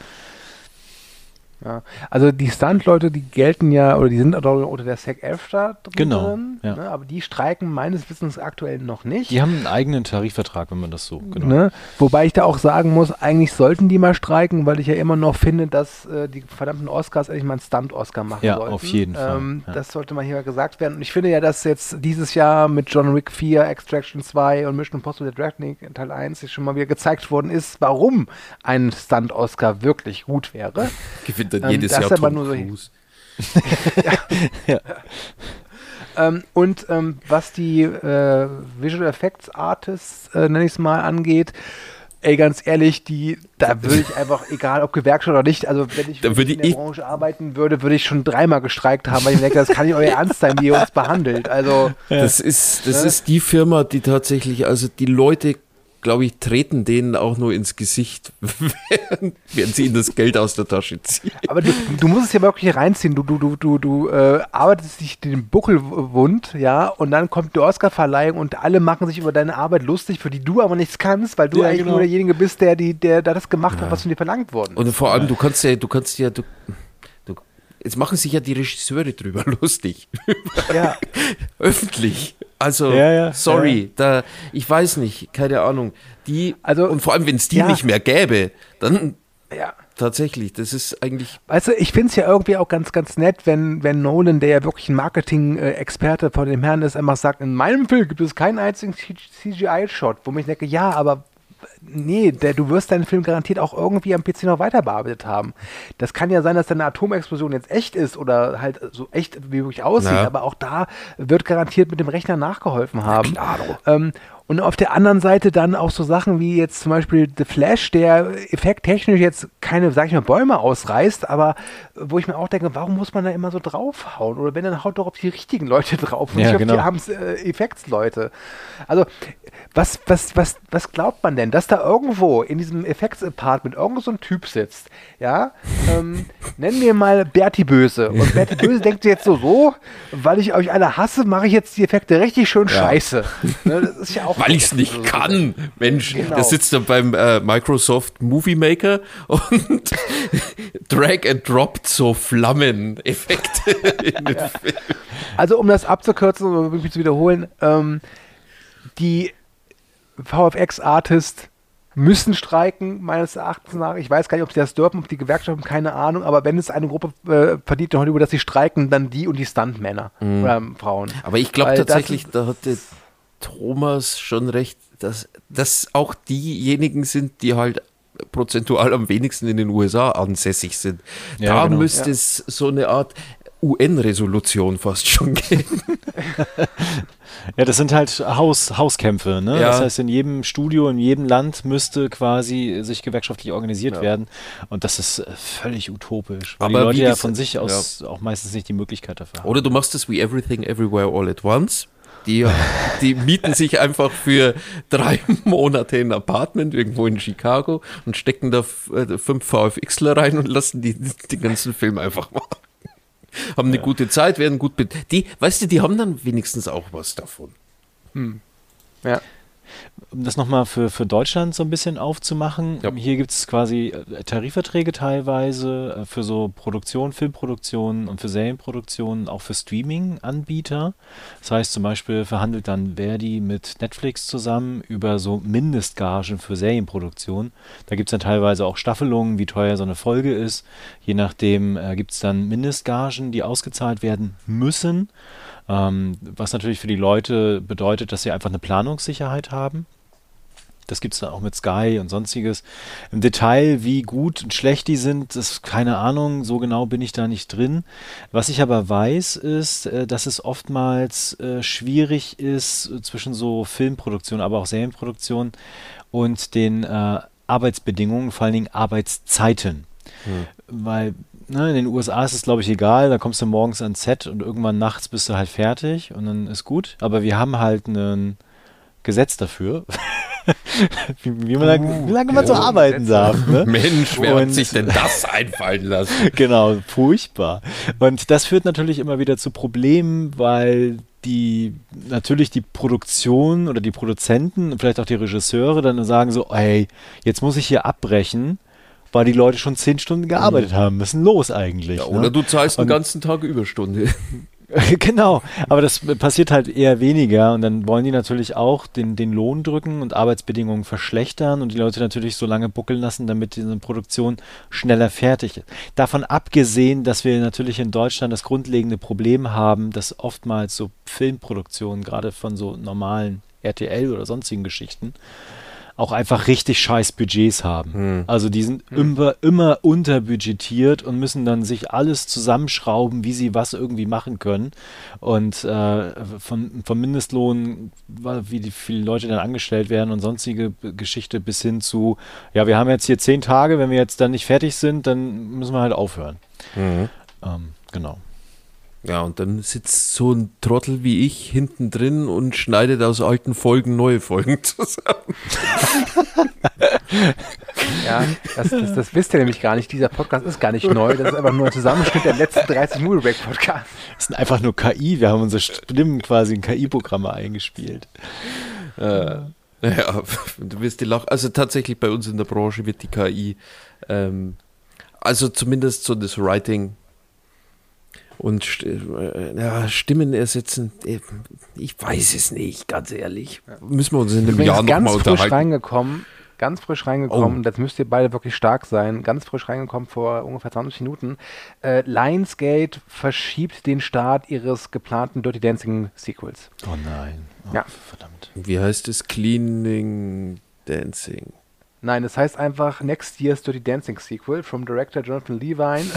Speaker 5: Ja. Also die Stunt-Leute, die gelten ja, oder die sind unter der SEC-EFTA drin,
Speaker 4: Genau, ja.
Speaker 5: ne? aber die streiken meines Wissens aktuell noch nicht.
Speaker 4: Die haben einen eigenen Tarifvertrag, wenn man das so genau.
Speaker 5: Ne? Wobei ich da auch sagen muss, eigentlich sollten die mal streiken, weil ich ja immer noch finde, dass äh, die verdammten Oscars endlich mal einen Stunt-Oscar machen
Speaker 4: Ja,
Speaker 5: sollten.
Speaker 4: auf jeden Fall,
Speaker 5: Ähm,
Speaker 4: ja.
Speaker 5: Das sollte mal hier gesagt werden. Und ich finde ja, dass jetzt dieses Jahr mit John Wick 4, Extraction 2 und Mission Impossible The Dragon Teil 1 jetzt schon mal wieder gezeigt worden ist, warum ein Stunt-Oscar wirklich gut wäre.
Speaker 6: Gewinnt dann
Speaker 5: Ähm,
Speaker 6: jedes Jahr Tom
Speaker 5: nur so-
Speaker 6: Cruise.
Speaker 5: Ähm, und ähm, was die äh, Visual Effects Artists, äh, nenne ich es mal, angeht, ey, ganz ehrlich, die, da würde ich einfach, egal ob Gewerkschaft oder nicht, also wenn ich
Speaker 6: Da würde
Speaker 5: in der
Speaker 6: ich-
Speaker 5: Branche arbeiten würde, würde ich schon dreimal gestreikt haben, weil ich denke, das kann nicht euer Ernst sein, wie ihr uns behandelt. Also,
Speaker 6: Das ist, das
Speaker 5: Ja.
Speaker 6: ist die Firma, die tatsächlich, also die Leute, glaube ich, treten denen auch nur ins Gesicht, während, während sie ihnen das Geld aus der Tasche ziehen.
Speaker 5: aber du, du musst es ja wirklich reinziehen. Du, du, du, du, du äh, arbeitest dich den Buckel wund, ja, und dann kommt die Oscarverleihung und alle machen sich über deine Arbeit lustig, für die du aber nichts kannst, weil du
Speaker 4: Ja,
Speaker 5: eigentlich
Speaker 4: genau.
Speaker 5: nur derjenige bist, der, die, der, der das gemacht hat, was von dir verlangt worden
Speaker 6: Und vor allem, du kannst ja, du kannst ja, du, jetzt machen sich ja die Regisseure drüber lustig.
Speaker 5: Ja.
Speaker 6: Öffentlich. Also,
Speaker 4: Ja, ja,
Speaker 6: sorry, da, ich weiß nicht, keine Ahnung. Die,
Speaker 5: Also,
Speaker 6: und vor allem, wenn es die
Speaker 5: ja.
Speaker 6: nicht mehr gäbe, dann
Speaker 5: ja.
Speaker 6: tatsächlich, das ist eigentlich,
Speaker 5: Weißt du, ich finde es ja irgendwie auch ganz, ganz nett, wenn, wenn Nolan, der ja wirklich ein Marketing-Experte von dem Herrn ist, einfach sagt, in meinem Film gibt es keinen einzigen CGI-Shot, wo ich denke, ja, aber nee, der, du wirst deinen Film garantiert auch irgendwie am PC noch weiter bearbeitet haben. Das kann ja sein, dass deine Atomexplosion jetzt echt ist oder halt so echt wie wirklich aussieht,
Speaker 6: Ja.
Speaker 5: aber auch da wird garantiert mit dem Rechner nachgeholfen haben. Ähm, und auf der anderen Seite dann auch so Sachen wie jetzt zum Beispiel The Flash, der effekttechnisch jetzt keine, sag ich mal, Bäume ausreißt, aber wo ich mir auch denke, warum muss man da immer so draufhauen? Oder wenn, dann haut doch auf die richtigen Leute drauf und
Speaker 4: Ja,
Speaker 5: nicht
Speaker 4: genau.
Speaker 5: auf die armen äh, Effektsleute. Also, was, was, was, was glaubt man denn, dass da irgendwo in diesem Effekts-Apartment irgend so ein Typ sitzt, ja, ähm, nennen wir mal Berti Böse. Und Berti Böse denkt jetzt so, so, weil ich euch alle hasse, mache ich jetzt die Effekte richtig schön scheiße. Ne, das ist ja auch
Speaker 6: weil ich es nicht kann. Mensch,
Speaker 5: Genau.
Speaker 6: der sitzt da beim äh, Microsoft Movie Maker und drag and droppt so Flammeneffekte in den Film.
Speaker 5: Also um das abzukürzen oder wirklich zu wiederholen, ähm, die VFX-Artists müssen streiken, meines Erachtens nach. Ich weiß gar nicht, ob sie das dürfen, ob die Gewerkschaften, keine Ahnung, aber wenn es eine Gruppe äh, verdient in Hollywood, dass sie streiken, dann die und die Stuntmänner oder ähm, Frauen.
Speaker 6: Aber ich glaube tatsächlich,
Speaker 5: ist-
Speaker 6: da hatte Thomas schon recht, dass das auch diejenigen sind, die halt prozentual am wenigsten in den USA ansässig sind.
Speaker 4: Ja,
Speaker 6: da
Speaker 4: genau.
Speaker 6: müsste es so eine Art UN-Resolution fast schon geben.
Speaker 4: Ja, das sind halt Haus, Hauskämpfe. Ne?
Speaker 6: Ja.
Speaker 4: Das heißt, in jedem Studio, in jedem Land müsste quasi sich gewerkschaftlich organisiert
Speaker 6: Ja.
Speaker 4: werden. Und das ist äh, völlig utopisch, weil
Speaker 6: Aber
Speaker 4: die Leute ja von sich aus auch meistens nicht die Möglichkeit dafür haben.
Speaker 6: Oder du machst es wie Everything Everywhere All at Once. Die, die mieten sich einfach für drei Monate ein Apartment irgendwo in Chicago und stecken da äh, fünf VFXler rein und lassen die den ganzen Film einfach machen. Haben eine gute Zeit, werden gut be Die, weißt du, die haben dann wenigstens auch was davon.
Speaker 5: Ja.
Speaker 4: Um das nochmal für, für Deutschland so ein bisschen aufzumachen,
Speaker 6: Ja.
Speaker 4: hier gibt es quasi äh, Tarifverträge teilweise äh, für so Produktion, Filmproduktionen und für Serienproduktionen, auch für Streaming-Anbieter. Das heißt zum Beispiel verhandelt dann Verdi mit Netflix zusammen über so Mindestgagen für Serienproduktion. Da gibt es dann teilweise auch Staffelungen, wie teuer so eine Folge ist. Je nachdem äh, gibt es dann Mindestgagen, die ausgezahlt werden müssen. Ähm, was natürlich für die Leute bedeutet, dass sie einfach eine Planungssicherheit haben. Das gibt es dann auch mit Sky und sonstiges. Im Detail, wie gut und schlecht die sind, das ist keine Ahnung, so genau bin ich da nicht drin. Was ich aber weiß, ist, äh, dass es oftmals äh, schwierig ist äh, zwischen so Filmproduktion, aber auch Serienproduktion und den Arbeitsbedingungen, vor allen Dingen Arbeitszeiten. Weil ne, in den USA ist es, glaube ich, egal. Da kommst du morgens ans Set und irgendwann nachts bist du halt fertig und dann ist gut. Aber wir haben halt ein Gesetz dafür, wie, wie, man da, wie lange man so arbeiten darf. Ne?
Speaker 6: Mensch, wer
Speaker 4: Und-
Speaker 6: hat sich denn das einfallen lassen?
Speaker 4: genau, furchtbar. Und das führt natürlich immer wieder zu Problemen, weil die natürlich die Produktion oder die Produzenten und vielleicht auch die Regisseure dann sagen so, ey, jetzt muss ich hier abbrechen, weil die Leute schon zehn Stunden gearbeitet haben. Was ist denn los eigentlich?
Speaker 6: Ja,
Speaker 4: ne?
Speaker 6: oder du zahlst den
Speaker 4: Und-
Speaker 6: ganzen Tag Überstunde.
Speaker 4: genau, aber das passiert halt eher weniger und dann wollen die natürlich auch den, den Lohn drücken und Arbeitsbedingungen verschlechtern und die Leute natürlich so lange buckeln lassen, damit diese Produktion schneller fertig ist. Davon abgesehen, dass wir natürlich in Deutschland das grundlegende Problem haben, dass oftmals so Filmproduktionen, gerade von so normalen RTL oder sonstigen Geschichten, auch einfach richtig scheiß Budgets haben. Also die sind immer, immer unterbudgetiert und müssen dann sich alles zusammenschrauben, wie sie was irgendwie machen können. Und äh, von, vom Mindestlohn, wie die viele Leute dann angestellt werden und sonstige Geschichte bis hin zu, ja, wir haben jetzt hier zehn Tage, wenn wir jetzt dann nicht fertig sind, dann müssen wir halt aufhören. Ähm, genau.
Speaker 6: Ja, und dann sitzt so ein Trottel wie ich hinten drin und schneidet aus alten Folgen neue Folgen zusammen.
Speaker 5: Ja, das, das, das wisst ihr nämlich gar nicht. Dieser Podcast ist gar nicht neu. Das ist einfach nur ein Zusammenschnitt der letzten 30 Movie Break Podcasts.
Speaker 4: Das sind einfach nur KI, wir haben unsere Stimmen quasi in KI-Programme eingespielt.
Speaker 6: Ja, du wirst die Lach. Also tatsächlich bei uns in der Branche wird die KI, ähm, also zumindest so das Writing und St äh, ja, Stimmen ersetzen. äh, Ich weiß es nicht, ganz ehrlich. Müssen wir uns in einem Jahr nochmal
Speaker 5: ganz frisch
Speaker 6: unterhalten.
Speaker 5: reingekommen. Ganz frisch reingekommen.
Speaker 6: Oh.
Speaker 5: Jetzt müsst ihr beide wirklich stark sein. Ganz frisch reingekommen vor ungefähr 20 Minuten. Äh, Lionsgate verschiebt den Start ihres geplanten Dirty Dancing Sequels.
Speaker 4: Oh nein. Oh,
Speaker 5: Ja.
Speaker 4: Verdammt.
Speaker 6: Wie heißt es? Cleaning Dancing.
Speaker 5: Nein, es heißt einfach Next Year's Dirty Dancing Sequel from Director Jonathan Levine.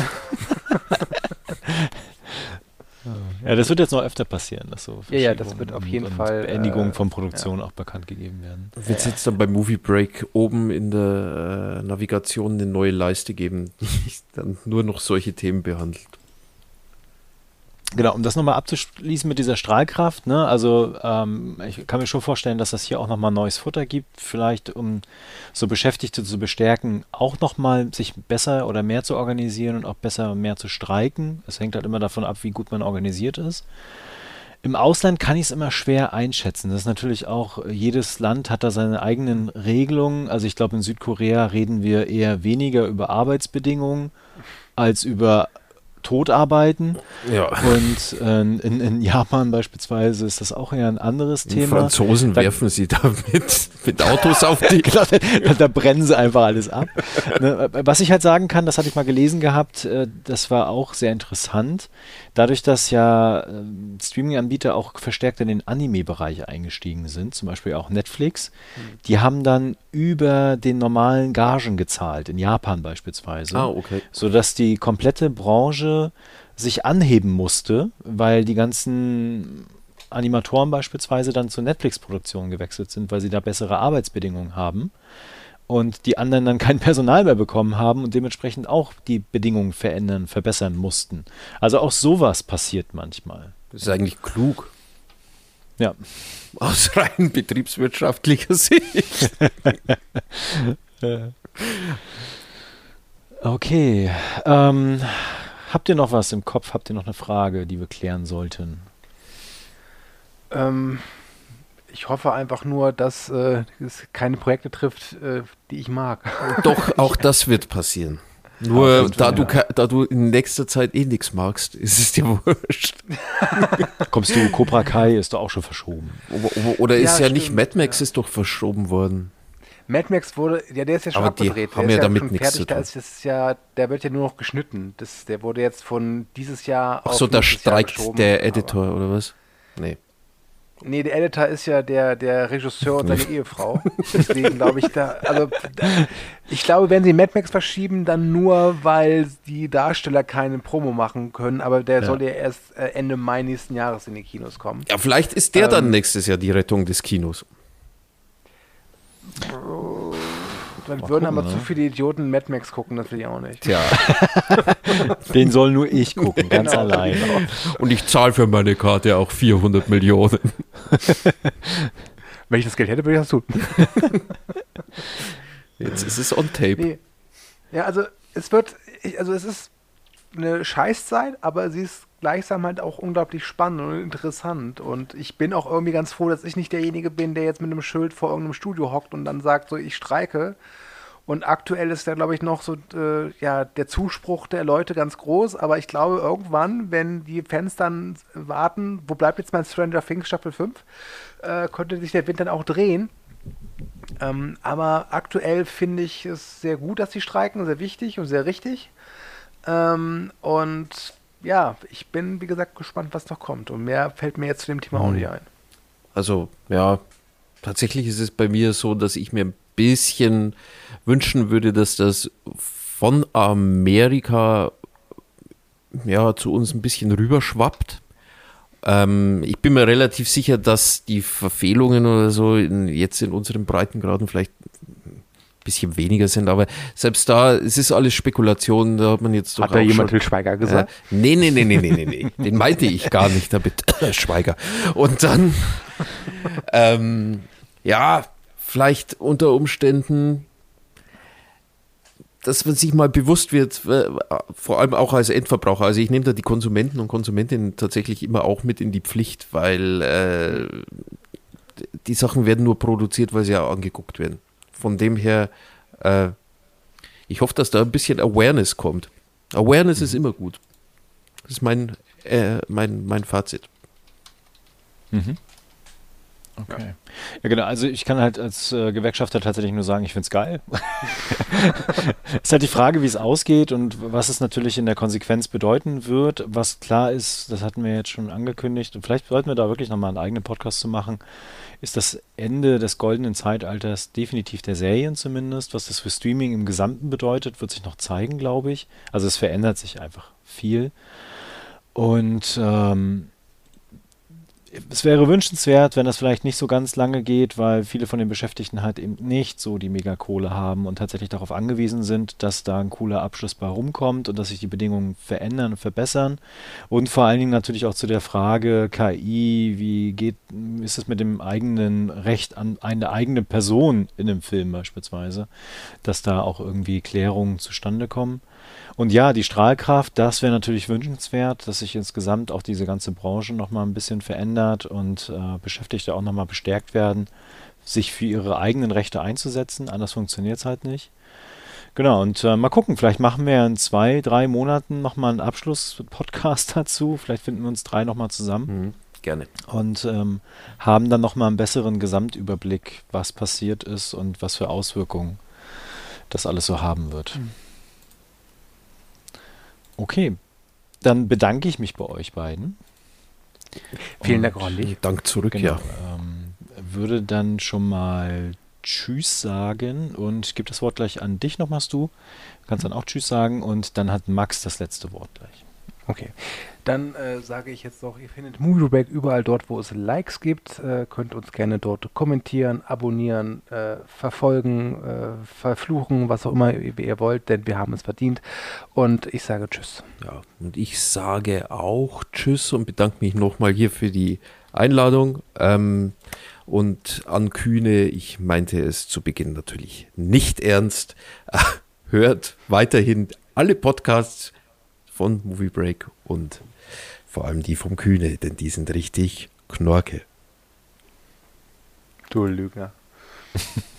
Speaker 4: Ja, das wird jetzt noch öfter passieren, dass so
Speaker 5: Ja, ja, das wird auf jeden
Speaker 4: und
Speaker 5: Fall,
Speaker 4: Beendigungen
Speaker 5: äh,
Speaker 4: von Produktionen auch bekannt gegeben werden.
Speaker 6: Wird es jetzt dann beim Movie Break oben in der äh, Navigation eine neue Leiste geben, die dann nur noch solche Themen behandelt?
Speaker 4: Genau, um das nochmal abzuschließen mit dieser Strahlkraft, ne? Also ähm, ich kann mir schon vorstellen, dass das hier auch nochmal neues Futter gibt, vielleicht um so Beschäftigte zu bestärken, auch nochmal sich besser oder mehr zu organisieren und auch besser mehr zu streiken. Es hängt halt immer davon ab, wie gut man organisiert ist. Im Ausland kann ich es immer schwer einschätzen. Das ist natürlich auch, jedes Land hat da seine eigenen Regelungen. Also ich glaube, in Südkorea reden wir eher weniger über Arbeitsbedingungen als über Todarbeiten.
Speaker 6: Ja.
Speaker 4: Und äh, in, in Japan beispielsweise ist das auch eher ein anderes
Speaker 6: Die
Speaker 4: Thema.
Speaker 6: Franzosen
Speaker 4: Da-
Speaker 6: werfen sie da mit, mit Autos auf die.
Speaker 4: Genau, da, da brennen sie einfach alles ab. ne, was ich halt sagen kann, das hatte ich mal gelesen gehabt, äh, das war auch sehr interessant. Dadurch, dass ja äh, Streaming-Anbieter auch verstärkt in den Anime-Bereich eingestiegen sind, zum Beispiel auch Netflix, die haben dann über den normalen Gagen gezahlt, in Japan beispielsweise
Speaker 6: Ah, okay.
Speaker 4: sodass die komplette Branche sich anheben musste, weil die ganzen Animatoren beispielsweise dann zur Netflix-Produktion gewechselt sind, weil sie da bessere Arbeitsbedingungen haben und die anderen dann kein Personal mehr bekommen haben und dementsprechend auch die Bedingungen verändern, verbessern mussten. Also auch sowas passiert manchmal.
Speaker 6: Das ist eigentlich klug.
Speaker 4: Ja,
Speaker 6: Aus rein betriebswirtschaftlicher Sicht.
Speaker 4: okay. Ähm, habt ihr noch was im Kopf? Habt ihr noch eine Frage, die wir klären sollten?
Speaker 5: Ähm, ich hoffe einfach nur, dass äh, es keine Projekte trifft, äh, die ich mag.
Speaker 6: Doch, auch das wird passieren. Nur da du,
Speaker 4: ja.
Speaker 6: da du in nächster Zeit eh nichts magst, ist es dir wurscht.
Speaker 4: Kommst du, Cobra Kai ist doch auch schon verschoben.
Speaker 6: Oder, oder ist
Speaker 5: Ja,
Speaker 6: ja, nicht Mad Max ist doch verschoben worden.
Speaker 5: Mad Max wurde, ja, der ist ja schon
Speaker 6: Aber die
Speaker 5: abgedreht.
Speaker 6: haben
Speaker 5: der
Speaker 6: ja
Speaker 5: ist
Speaker 6: damit
Speaker 5: schon
Speaker 6: nichts
Speaker 5: fertig,
Speaker 6: zu
Speaker 5: Da
Speaker 6: tun.
Speaker 5: ist es ja, der wird ja nur noch geschnitten. Das, der wurde jetzt von dieses Jahr
Speaker 6: Ach
Speaker 5: auf
Speaker 6: so, da streikt der
Speaker 5: aber-
Speaker 6: Editor oder was? Nee.
Speaker 5: Nee, der Editor ist ja der, der Regisseur und seine Ehefrau. Deswegen glaube ich da, also da, ich glaube, wenn sie Mad Max verschieben, dann nur, weil die Darsteller keine Promo machen können, aber der
Speaker 4: Ja.
Speaker 5: soll ja erst äh, Ende Mai nächsten Jahres in die Kinos kommen.
Speaker 6: Ja, vielleicht ist der dann
Speaker 5: Ähm,
Speaker 6: nächstes Jahr die Rettung des Kinos.
Speaker 5: Dann
Speaker 4: Mal
Speaker 5: würden
Speaker 4: gucken,
Speaker 5: aber
Speaker 4: ne?
Speaker 5: zu viele Idioten Mad Max gucken, das will ich auch nicht.
Speaker 6: Tja.
Speaker 4: Den soll nur ich gucken, ganz
Speaker 5: Genau,
Speaker 4: allein.
Speaker 6: Und ich zahle für meine Karte auch 400 Millionen.
Speaker 5: Wenn ich das Geld hätte, würde ich das tun.
Speaker 6: Jetzt ist es on tape.
Speaker 5: Nee. Ja, also es wird, ich, also es ist eine Scheißzeit, aber sie ist gleichsam halt auch unglaublich spannend und interessant. Und ich bin auch irgendwie ganz froh, dass ich nicht derjenige bin, der jetzt mit einem Schild vor irgendeinem Studio hockt und dann sagt, so ich streike. Und aktuell ist da, glaube ich, noch so äh, ja, der Zuspruch der Leute ganz groß. Aber ich glaube, irgendwann, wenn die Fans dann warten, wo bleibt jetzt mein Stranger Things Staffel 5, äh, könnte sich der Wind dann auch drehen. Ähm, aber aktuell finde ich es sehr gut, dass sie streiken, sehr wichtig und sehr richtig. Ähm, und ja, ich bin, wie gesagt, gespannt, was noch kommt. Und mehr fällt mir jetzt zu dem Thema auch nicht ein.
Speaker 6: Also, ja, tatsächlich ist es bei mir so, dass ich mir ein bisschen wünschen würde, dass das von Amerika ja zu uns ein bisschen rüberschwappt. Ähm, ich bin mir relativ sicher, dass die Verfehlungen oder so in, jetzt in unseren Breitengraden vielleicht bisschen weniger sind, aber selbst da, es ist alles Spekulation, da hat man jetzt doch
Speaker 5: Hat da jemand Til Schweiger gesagt?
Speaker 6: äh, nee, nee, nee, nee, nee, nee, nee. Den meinte ich gar nicht damit. Schweiger. Und dann, ähm, ja, vielleicht unter Umständen, dass man sich mal bewusst wird, äh, vor allem auch als Endverbraucher. Also ich nehme da die Konsumenten und Konsumentinnen tatsächlich immer auch mit in die Pflicht, weil äh, die Sachen werden nur produziert, weil sie ja angeguckt werden. Von dem her, äh, ich hoffe, dass da ein bisschen Awareness kommt. Awareness ist immer gut. Das ist mein, äh, mein, mein Fazit.
Speaker 4: Mhm. Okay. Ja, genau. Also ich kann halt als äh, Gewerkschafter tatsächlich nur sagen, ich finde es geil. ist halt die Frage, wie es ausgeht und was es natürlich in der Konsequenz bedeuten wird. Was klar ist, das hatten wir jetzt schon angekündigt und vielleicht sollten wir da wirklich nochmal einen eigenen Podcast zu machen, ist das Ende des goldenen Zeitalters definitiv der Serien zumindest. Was das für Streaming im Gesamten bedeutet, wird sich noch zeigen, glaube ich. Also es verändert sich einfach viel. Und ähm, es wäre wünschenswert, wenn das vielleicht nicht so ganz lange geht, weil viele von den Beschäftigten halt eben nicht so die Megakohle haben und tatsächlich darauf angewiesen sind, dass da ein cooler Abschluss bei rumkommt und dass sich die Bedingungen verändern und verbessern. Und vor allen Dingen natürlich auch zu der Frage KI, wie geht, ist es mit dem eigenen Recht an eine eigene Person in einem Film beispielsweise, dass da auch irgendwie Klärungen zustande kommen. Und ja, die Strahlkraft, das wäre natürlich wünschenswert, dass sich insgesamt auch diese ganze Branche nochmal ein bisschen verändert und äh, Beschäftigte auch nochmal bestärkt werden, sich für ihre eigenen Rechte einzusetzen. Anders funktioniert es halt nicht. Genau, und äh, mal gucken, vielleicht machen wir in zwei, drei Monaten nochmal einen Abschluss-Podcast dazu. Vielleicht finden wir uns drei nochmal zusammen
Speaker 6: Mhm. Gerne.
Speaker 4: und ähm, haben dann nochmal einen besseren Gesamtüberblick, was passiert ist und was für Auswirkungen das alles so haben wird. Okay, dann bedanke ich mich bei euch beiden.
Speaker 5: Vielen
Speaker 4: Und,
Speaker 5: Dank, Ronny.
Speaker 6: Dank zurück,
Speaker 4: Genau,
Speaker 6: ja.
Speaker 4: ähm, würde dann schon mal Tschüss sagen und gebe das Wort gleich an dich nochmals du. Du kannst dann auch Tschüss sagen und dann hat Max das letzte Wort gleich.
Speaker 5: Okay. Dann äh, sage ich jetzt noch, ihr findet Movie Break überall dort, wo es Likes gibt. Äh, könnt uns gerne dort kommentieren, abonnieren, äh, verfolgen, äh, verfluchen, was auch immer ihr, ihr wollt, denn wir haben es verdient. Und ich sage Tschüss.
Speaker 6: ja. Und ich sage auch Tschüss und bedanke mich nochmal hier für die Einladung. Ähm, und an Kühne, ich meinte es zu Beginn natürlich nicht ernst. Hört weiterhin alle Podcasts von Movie Break und vor allem die vom Kühne, denn die sind richtig Knorke.
Speaker 5: Du Lügner.